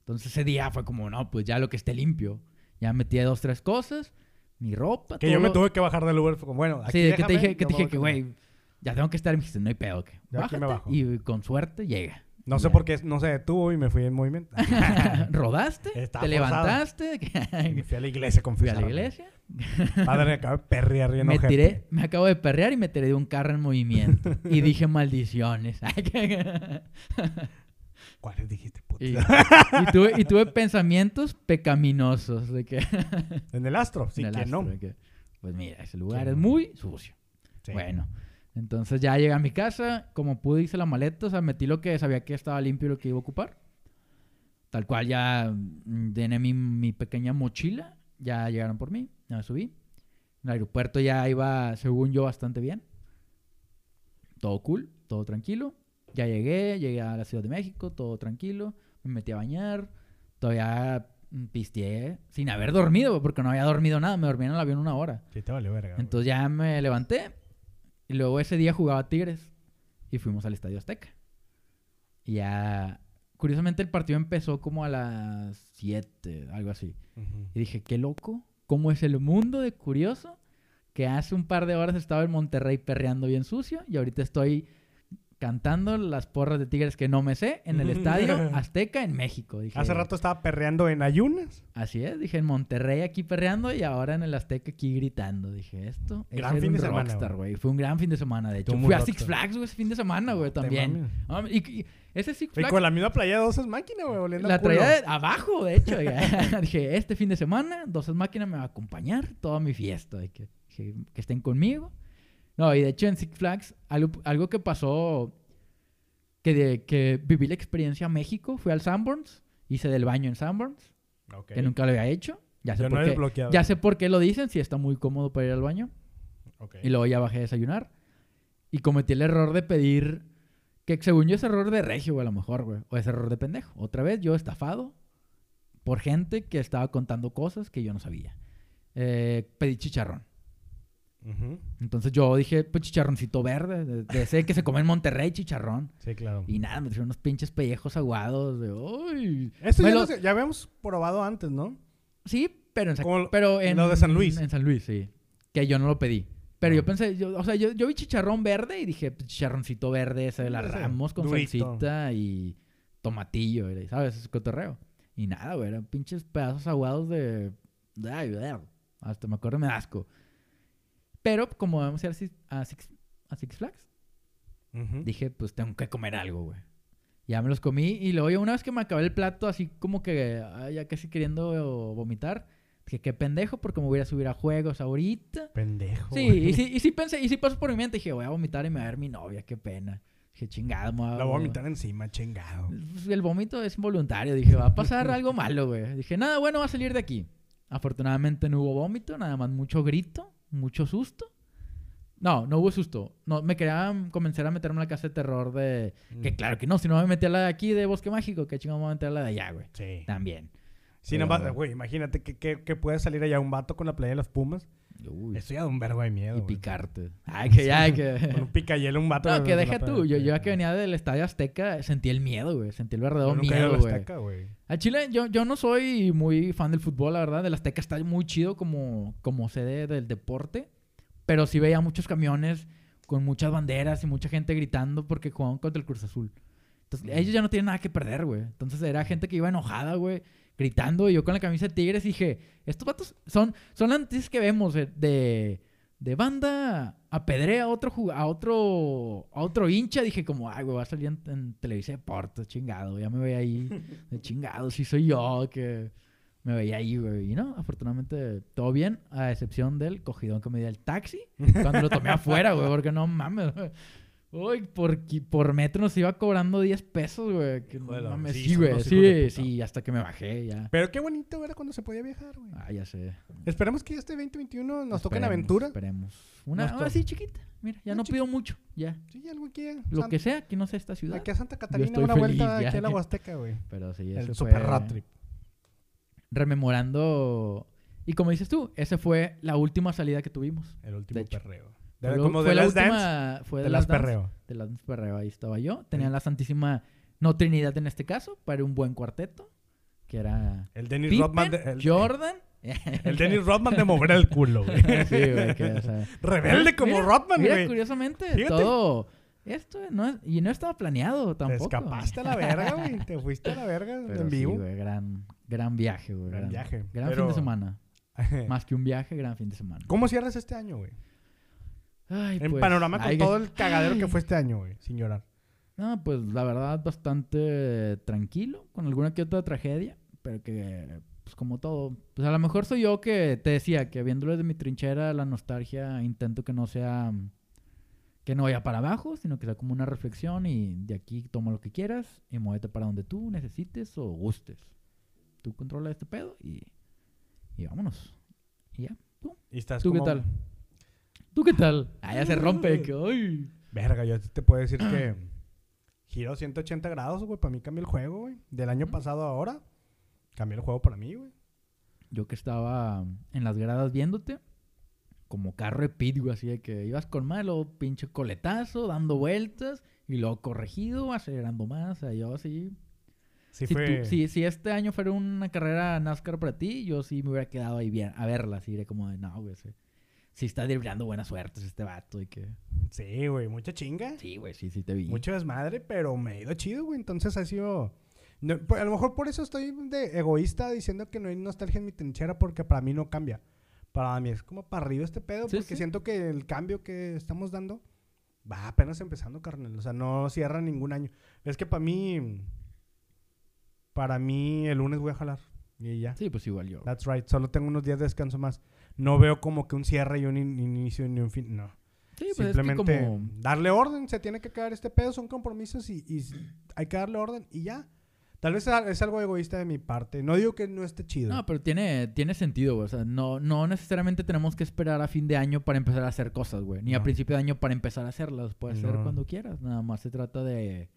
Entonces ese día fue como, no, pues ya lo que esté limpio. Ya metí dos, tres cosas, mi ropa, Que yo me tuve que bajar del Uber. Bueno, aquí Sí, que te dije, que, te me dije que, güey, ya tengo que estar. Y me dijiste, no hay pedo, que aquí me bájate bajo. Y con suerte llega. No sé por qué no se detuvo y me fui en movimiento. ¿Rodaste? Estaba ¿Te forzado. levantaste? Y me fui a la iglesia con Fui a la iglesia. Padre, acabo de perrear bien Me tiré, me acabo de perrear y me tiré de un carro en movimiento. y dije maldiciones. ¿Cuáles dijiste, puta? y, y tuve, y tuve pensamientos pecaminosos de que... En el astro, sí en el que astro, no. que, pues mira, ese lugar es muy sucio. Sí. Bueno, entonces ya llegué a mi casa, como pude hice la maleta, o sea, metí lo que sabía que estaba limpio y lo que iba a ocupar. Tal cual ya llené mi, mi pequeña mochila, ya llegaron por mí, ya me subí. En el aeropuerto ya iba, según yo, bastante bien. Todo cool, todo tranquilo. Ya llegué, llegué a la Ciudad de México, todo tranquilo. Me metí a bañar, todavía mm, pisteé sin haber dormido, porque no había dormido nada, me dormí en el avión una hora. Sí, te valió verga. Entonces ya me levanté y luego ese día jugaba Tigres y fuimos al Estadio Azteca. Y ya, curiosamente el partido empezó como a las 7, algo así. Y dije, qué loco, cómo es el mundo de curioso que hace un par de horas estaba en Monterrey perreando bien sucio y ahorita estoy cantando las porras de Tigres que no me sé en el estadio Azteca en México. Dije, Hace rato estaba perreando en ayunas. Así es, dije en Monterrey aquí perreando y ahora en el Azteca aquí gritando. Dije, esto es Gran ser fin un de semana, rockstar, güey. güey. Fue un gran fin de semana, de hecho. Fui a Six. Flags, güey, ese fin de semana, güey, también. y, y ese Six Y Flags con la misma playa de dos máquinas, güey, oliendo la traía abajo, de hecho. dije, este fin de semana, Dos Máquinas me va a acompañar toda mi fiesta. que, que estén conmigo. No, y de hecho en Six Flags, algo, algo que pasó, que, de, que viví la experiencia a México, fui al Sanborns, hice del baño en Sanborns, que nunca lo había hecho. Ya sé, Yo por qué, ya sé por qué lo dicen, si está muy cómodo para ir al baño. Y luego ya bajé a desayunar. Y cometí el error de pedir. Que según yo es error de regio, güey, a lo mejor, güey. O es error de pendejo. Otra vez yo estafado por gente que estaba contando cosas que yo no sabía. Eh, pedí chicharrón. Entonces yo dije, pues chicharroncito verde. De, de ese que se come en Monterrey, chicharrón. Sí, claro. Y nada, me trajeron unos pinches pellejos aguados. De, ¡Uy! Esto ya, lo- ya habíamos probado antes, ¿no? Sí, pero en, Como pero en lo de San Luis. En San Luis, sí. Que yo no lo pedí. Pero Ah. yo pensé, yo, o sea, yo, yo vi chicharrón verde y dije, pues, chicharroncito verde, ese de la Ramos con durito. salsita y tomatillo, ¿sabes? Ese cotorreo. Y nada, güey, eran pinches pedazos aguados de... ay, hasta me acuerdo me da asco. Pero como vamos a ir a Six, a Six, a Six Flags, Ujú. dije, pues tengo que comer algo, güey. Ya me los comí y luego ya una vez que me acabé el plato, así como que ya casi queriendo vomitar, dije, qué pendejo, porque me voy a ir a subir a juegos ahorita. Pendejo. Sí, y sí, y sí pensé, y sí pasó por mi mente, dije, voy a vomitar y me va a ver mi novia, qué pena. Dije, chingada, me La voy a vomitar encima, chingado. Pues, El vómito es involuntario, dije, va a pasar algo malo, güey. Dije, nada bueno va a salir de aquí. Afortunadamente no hubo vómito, nada más mucho grito, mucho susto. No, no hubo susto. No, me querían convencer a meterme a la casa de terror de... Que Mm. claro que no, si no me metí a la de aquí de Bosque Mágico, que chingado me voy a meter a la de allá, güey. Sí. También. Nada más, güey, imagínate que, que, que puede salir allá un vato con la playa de los Pumas. Uy, Esto ya da un vergo de miedo, y güey. picarte. Ay, que ya, que... Con un picayelo, un vato. No, que deja tú. Yo, yo ya que venía del Estadio Azteca sentí el miedo, güey. Sentí el Yo verdadero nunca a miedo, güey. Azteca, güey. A Chile, yo, yo no soy muy fan del fútbol, la verdad. El Azteca está muy chido como, como sede del deporte. Pero sí veía muchos camiones con muchas banderas y mucha gente gritando porque jugaban contra el Cruz Azul. Entonces, ellos ya no tienen nada que perder, güey. Entonces, era gente que iba enojada, güey, gritando. Y yo con la camisa de Tigres dije, estos vatos son, son noticias que vemos eh, de, de banda apedrea a otro, a otro a otro hincha. Dije como, ay, güey, va a salir en, en Televisa Deportes, chingado. Ya me veía ahí de chingado, si soy yo que me veía ahí, güey. Y no, afortunadamente todo bien, a excepción del cogidón que me dio el taxi cuando lo tomé afuera, güey, porque no mames. güey. Uy, por, por metro nos iba cobrando 10 pesos, güey. que no mames. sí, güey, sí, sí, hasta que me bajé ya. Pero qué bonito era cuando se podía viajar, güey. Ah, ya sé. Esperemos que este 2021 nos toquen Esperemos, aventuras. Esperemos. Una, to- sí, chiquita. Mira, ya no pido mucho, ya. Sí, algo aquí. Lo San- que sea, que no sea esta ciudad. Aquí a Santa Catarina, estoy una feliz vuelta ya. aquí a la Huasteca, güey. Pero sí, El ese super fue road trip. rememorando. Y como dices tú, esa fue la última salida que tuvimos. El último perreo. Fue, lo- como fue de la las dance, última. Fue de las las dance. perreo. De las perreo, ahí estaba yo. Tenían la Santísima, no Trinidad en este caso, para un buen cuarteto. Que era. El Dennis Pippen, Rodman. de- el, Jordan. el Dennis Rodman de mover el culo, güey. sí, güey, que, o sea, Rebelde como Mira, Rodman, Mira, güey. curiosamente, Fíjate. todo. Esto no es- y no estaba planeado Te tampoco. escapaste a la verga, güey. Te fuiste a la verga Pero en sí, vivo. güey, gran, gran viaje, güey. Gran viaje, Gran pero- fin de semana. Más que un viaje, gran fin de semana. ¿Cómo cierras este año, güey? Ay, En pues, panorama con ay, todo el cagadero que fue este año, güey. Sin llorar. No, pues la verdad, bastante tranquilo, con alguna que otra tragedia, pero que, pues como todo, pues a lo mejor soy yo que te decía que viéndolo desde mi trinchera, la nostalgia, intento que no sea, que no vaya para abajo, sino que sea como una reflexión y de aquí toma lo que quieras y muévete para donde tú necesites o gustes. Tú controla este pedo y, y vámonos. Y ya. ¿Tú, Y estás ¿Tú qué tal? ¿Tú qué tal? Ah, ya se rompe. que, ay. Verga, yo te puedo decir que giro 180 grados, güey. Para mí cambió el juego, güey. Del año pasado a ahora, cambió el juego para mí, güey. Yo que estaba en las gradas viéndote, como carro de pit, güey, así de que ibas con malo, pinche coletazo, dando vueltas, y luego corregido, acelerando más, o sea, yo así... Sí Si, fue... tú- si, si este año fuera una carrera NASCAR para ti, yo sí me hubiera quedado ahí bien, a verla, así de como de, no, güey, se, sí está driblando buenas suertes este vato y que... Sí, güey, mucha chinga. Sí, güey, sí, sí te vi. Mucho desmadre, pero me ha ido chido, güey. Entonces ha sido. no, a lo mejor por eso estoy de egoísta diciendo que no hay nostalgia en mi trinchera, porque para mí no cambia. Para mí es como para arriba este pedo, Sí, porque sí. siento que el cambio que estamos dando va apenas empezando, carnal. O sea, no cierra ningún año. Es que para mí. Para mí, el lunes voy a jalar. Y ya. Sí, pues igual yo. That's right. Solo tengo unos días de descanso más. No veo como que un cierre y un in- inicio ni un fin. No. Sí, pues Simplemente es que como... darle orden, se tiene que quedar este pedo, son compromisos y, y hay que darle orden y ya. Tal vez es- algo egoísta de mi parte. No digo que no esté chido. No, pero tiene, tiene sentido, güey. O sea, no, no necesariamente tenemos que esperar a fin de año para empezar a hacer cosas, güey. Ni a No. principio de año para empezar a hacerlas. Puede ser No. cuando quieras. Nada más se trata de,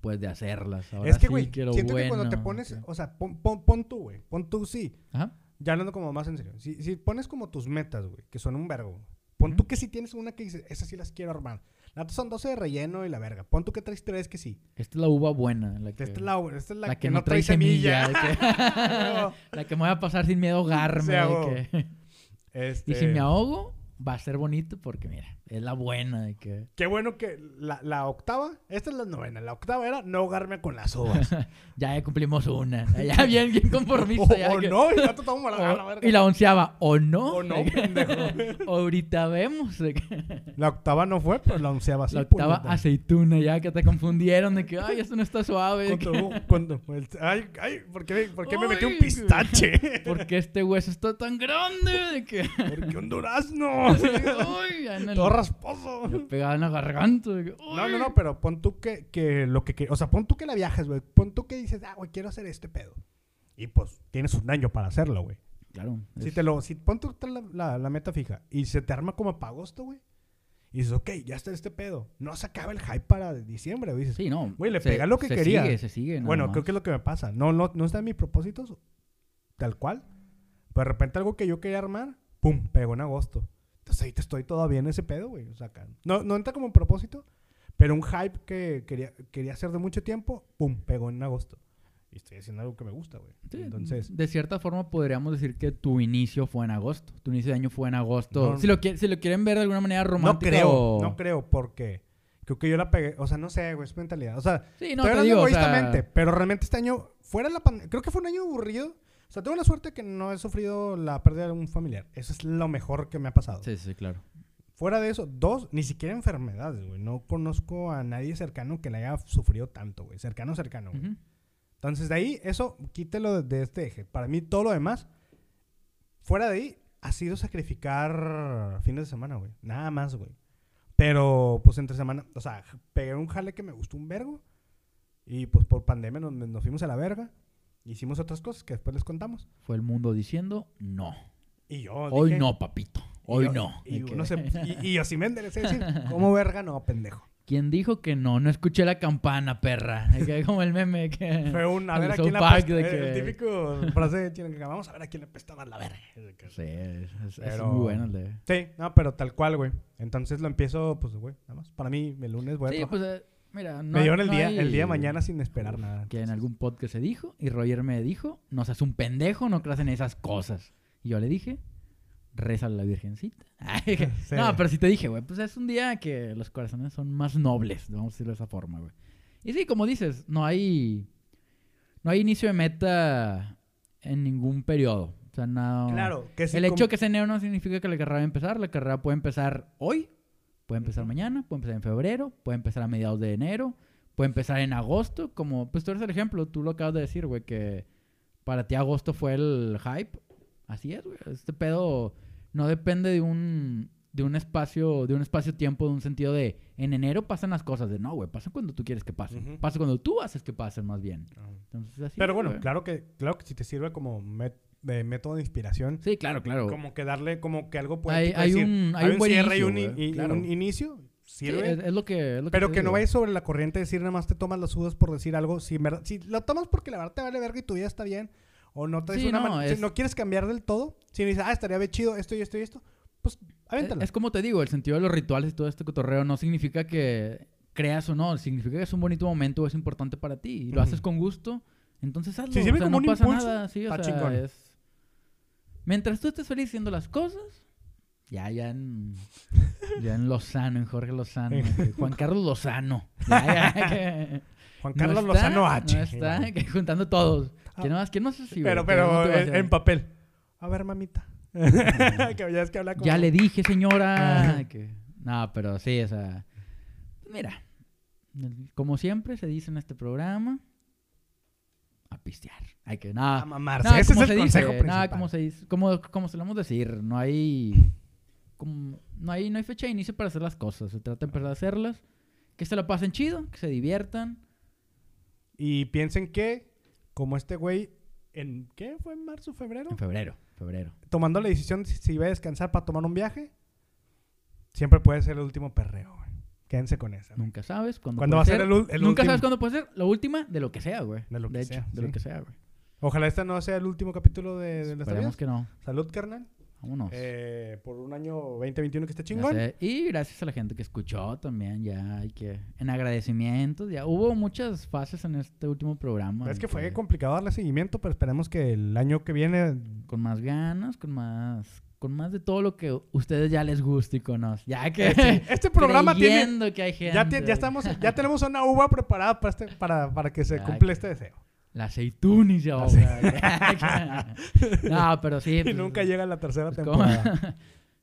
pues, de hacerlas. Ahora es que, sí güey, lo siento que cuando te bueno, pones, que- o sea, pon, pon- pon tú, güey, pon tú sí. Ajá. Ya hablando como más en serio. Si, si pones como tus metas, güey, que son un vergo. Pon tú que si tienes una que dices, esas sí las quiero armar. Otras son 12 de relleno y la verga. Pon tú que traes tres que sí. Esta es la uva buena. La que, Esta es la, esta es la la que, no trae semilla. de que- la que me voy a pasar sin miedo a ahogarme. Sí, Este, Y si me ahogo, va a ser bonito porque, mira, es la buena. De que... Qué bueno que la, la octava, esta es la novena. La octava era no ahogarme con las uvas. Ya, cumplimos una. Ya bien, bien o conformista. ya o que- no, y ya la, O- verga. y la onceava, o no. O no, pendejo. Ahorita vemos. La octava no fue, pero la onceava sí. la octava puñeta. aceituna, ya que te confundieron de que, ay, esto no está suave. Cuando- cuando- el- ay, ay, ¿por qué, por qué me metí un pistache? ¿Por qué este hueso está tan grande? De que, ¿Por qué un durazno? ya rasposo. me pegaba en la garganta. No, no, no, pero pon tú que, que lo que, que- O sea, pon tú que la viajes, güey. Pon tú que dices, ah, güey, quiero hacer este pedo. Y pues tienes un año para hacerlo, güey. Claro. Si es- te lo, si pon tú la, la- la meta fija y se te arma como para agosto, güey. Y dices, ok, ya está este pedo. No se acaba el hype para diciembre, güey. Dices, Sí, no. Güey, le se- pega lo que se quería. Sigue, se sigue. bueno, más. creo que es lo que me pasa. No, no, no está en mis propósitos, tal cual. Pero de repente algo que yo quería armar, pum, pegó en agosto. Entonces ahí te estoy todavía en ese pedo, güey. O sea, acá- no, no entra como un propósito, pero un hype que quería, quería hacer de mucho tiempo, pum, pegó en agosto. Y estoy haciendo algo que me gusta, güey. Sí, Entonces, de cierta forma podríamos decir que tu inicio fue en agosto. Tu inicio de año fue en agosto. No. si, lo si lo quieren ver de alguna manera no romántica creo, o- no creo, porque creo que yo la pegué. O sea, no sé, güey, es mentalidad. O sea, Sí, no, Estoy te hablando digo, o sea, pero realmente este año, fuera la pandemia, creo que fue un año aburrido. O sea, tengo la suerte que no he sufrido la pérdida de un familiar. Eso es lo mejor que me ha pasado. Sí, sí, claro. Fuera de eso, dos, ni siquiera enfermedades, güey. No conozco a nadie cercano que le haya sufrido tanto, güey. Cercano, cercano, güey. Ujú. Entonces, de ahí, eso, quítelo de, de este eje. Para mí, todo lo demás, fuera de ahí, ha sido sacrificar fines de semana, güey. Nada más, güey. Pero, pues, entre semana, o sea, pegué un jale que me gustó un vergo. Y, pues, por pandemia nos, nos fuimos a la verga. Hicimos otras cosas que después les contamos. Fue el mundo diciendo no. Y yo Hoy dije- no, papito. y Hoy yo- no. Y, que- uno se- y, y yo sí me enderecé a decir, ¿cómo verga? No, pendejo. ¿Quién dijo que no? No escuché la campana, perra. Que como el meme que... Fue un, a ver a quién le apesta. de El que- típico frase que vamos a ver a quién le apesta más la verga. Sí, es, es- es Pero- muy bueno el de... Sí, no, pero tal cual, güey. Entonces lo empiezo, pues, güey, nada más. Para mí, el lunes voy a Sí, trabajar. pues, eh, mira, no Me dieron el no día, hay- el día de mañana sin esperar nada. Que en algún podcast se dijo, y Roger me dijo, no seas un pendejo, no creas en esas cosas. Y yo le dije, reza a la virgencita. Sí. No, pero sí te dije, güey, pues es un día que los corazones son más nobles, vamos a decirlo de esa forma, güey. Y sí, como dices, no hay, no hay inicio de meta en ningún periodo. O sea, no... Claro, que el hecho que sea enero no significa que la carrera va a empezar. La carrera puede empezar hoy, puede empezar Ujú. mañana, puede empezar en febrero, puede empezar a mediados de enero, puede empezar en agosto. Como, pues tú eres el ejemplo, tú lo acabas de decir, güey, que para ti agosto fue el hype. Así es, güey. Este pedo no depende de un, de un espacio, de un espacio-tiempo, de un sentido de en enero pasan las cosas. De no, güey, pasan cuando tú quieres que pasen. Ujú. Pasa cuando tú haces que pasen, más bien. Ah. Entonces, así Pero bueno, güey. claro que, claro que si te sirve como met- de método de inspiración, Sí, claro, claro. como que darle como que algo puede Hay- hay un- hay un buen cierre y inicio, un, y- claro. un inicio, Sí, sirve. es, es lo que, es lo que Pero te que no vayas sobre la corriente de decir nada más te tomas las sudas por decir algo. Si, verdad- si lo tomas porque la verdad te vale verga y tu vida está bien, o no traes Sí, una no, si no quieres cambiar del todo, si dices, ah, estaría bien chido esto y esto y esto, pues avéntalo. Es, es como te digo, el sentido de los rituales y todo este cotorreo no significa que creas o no, significa que es un bonito momento o es importante para ti. Y lo haces con gusto, entonces hazlo. Si sirve o sea, como no un pasa impulso, nada, sí, o sea, es... Mientras tú estés feliz haciendo las cosas, Ya, ya en, ya en Lozano, en Jorge Lozano. que Juan Carlos Lozano. Ya, ya, que Juan no Carlos está, Lozano H. No está, que juntando todos. ¿Quién más? ¿Quién más es así, güey? Pero, ¿Qué pero motivación? en, en papel. A ver, mamita. que ya es que habla como... Ya le dije, señora. Ajá. que- No, pero sí, o sea. Mira, como siempre se dice en este programa, a pistear. Hay que, A nada. mamarse. No, Ese es el se consejo dice, principal. nada, como se dice, como, como solemos decir, no hay, como- no hay, no hay fecha de inicio para hacer las cosas. Se trata de empezar a hacerlas, que se la pasen chido, que se diviertan. Y piensen que, como este güey, en ¿qué fue? ¿En marzo, febrero? En febrero, febrero. Tomando la decisión si, si iba a descansar para tomar un viaje, siempre puede ser el último perreo. Quédense con esa. güey. Nunca sabes cuándo ¿Cuándo puede va a ser el el Nunca último? sabes cuándo puede ser la última de lo que sea, güey. De lo que hecho, sea, de sí. lo que sea, güey. Ojalá este no sea el último capítulo de, de las Esperemos que no. Salud, carnal. Vámonos. Eh, por un año 2021 que esté chingón. Y gracias a la gente que escuchó también, ya hay que... En agradecimientos, ya hubo muchas fases en este último programa. Es que fue complicado darle seguimiento, pero esperemos que el año que viene Con más ganas, con más... Con más de todo lo que ustedes ya les gusta y conocen. Ya que... Este, este programa tiene que hay gente. ya, ti- ya estamos ya tenemos una uva preparada para este para, para que se Ya, cumpla que- este deseo. La aceituna y se La ahoga. no, pero sí. y pues, nunca llega la tercera pues, temporada.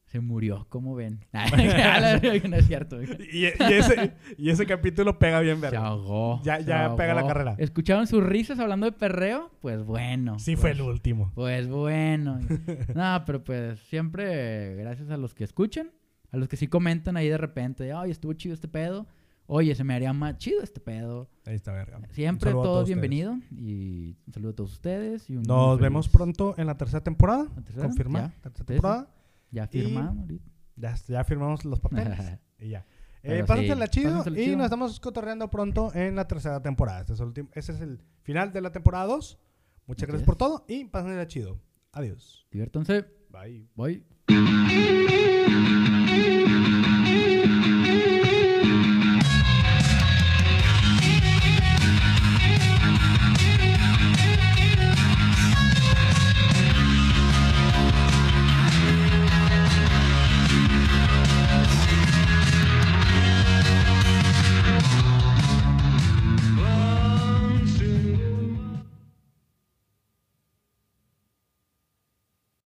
Se murió, ¿cómo ven? no es cierto. y, y ese y ese capítulo pega bien Se verga. ahogó. Ya- se ya pega la carrera. ¿Escucharon sus risas hablando de perreo? Pues bueno. Sí pues, fue el último. Pues bueno. no, pero pues siempre gracias a los que escuchan, a los que sí comentan ahí de repente, ay, estuvo chido este pedo. Oye, se me haría más chido este pedo. Ahí está verga. Siempre a todos todos ustedes. bienvenido y un saludo a todos ustedes. Y un Nos vemos pronto en la tercera temporada. ¿La tercera? Confirma. Ya. Tercera temporada. Ya ahorita. Ya, ya firmamos los papeles. y ya. Eh, pásensela sí, chido y chido. nos estamos cotorreando pronto en la tercera temporada. Este es el, ese es el final de la temporada 2. Muchas gracias es. por todo y pásensela chido. Adiós. Diviértanse. Bye. Bye.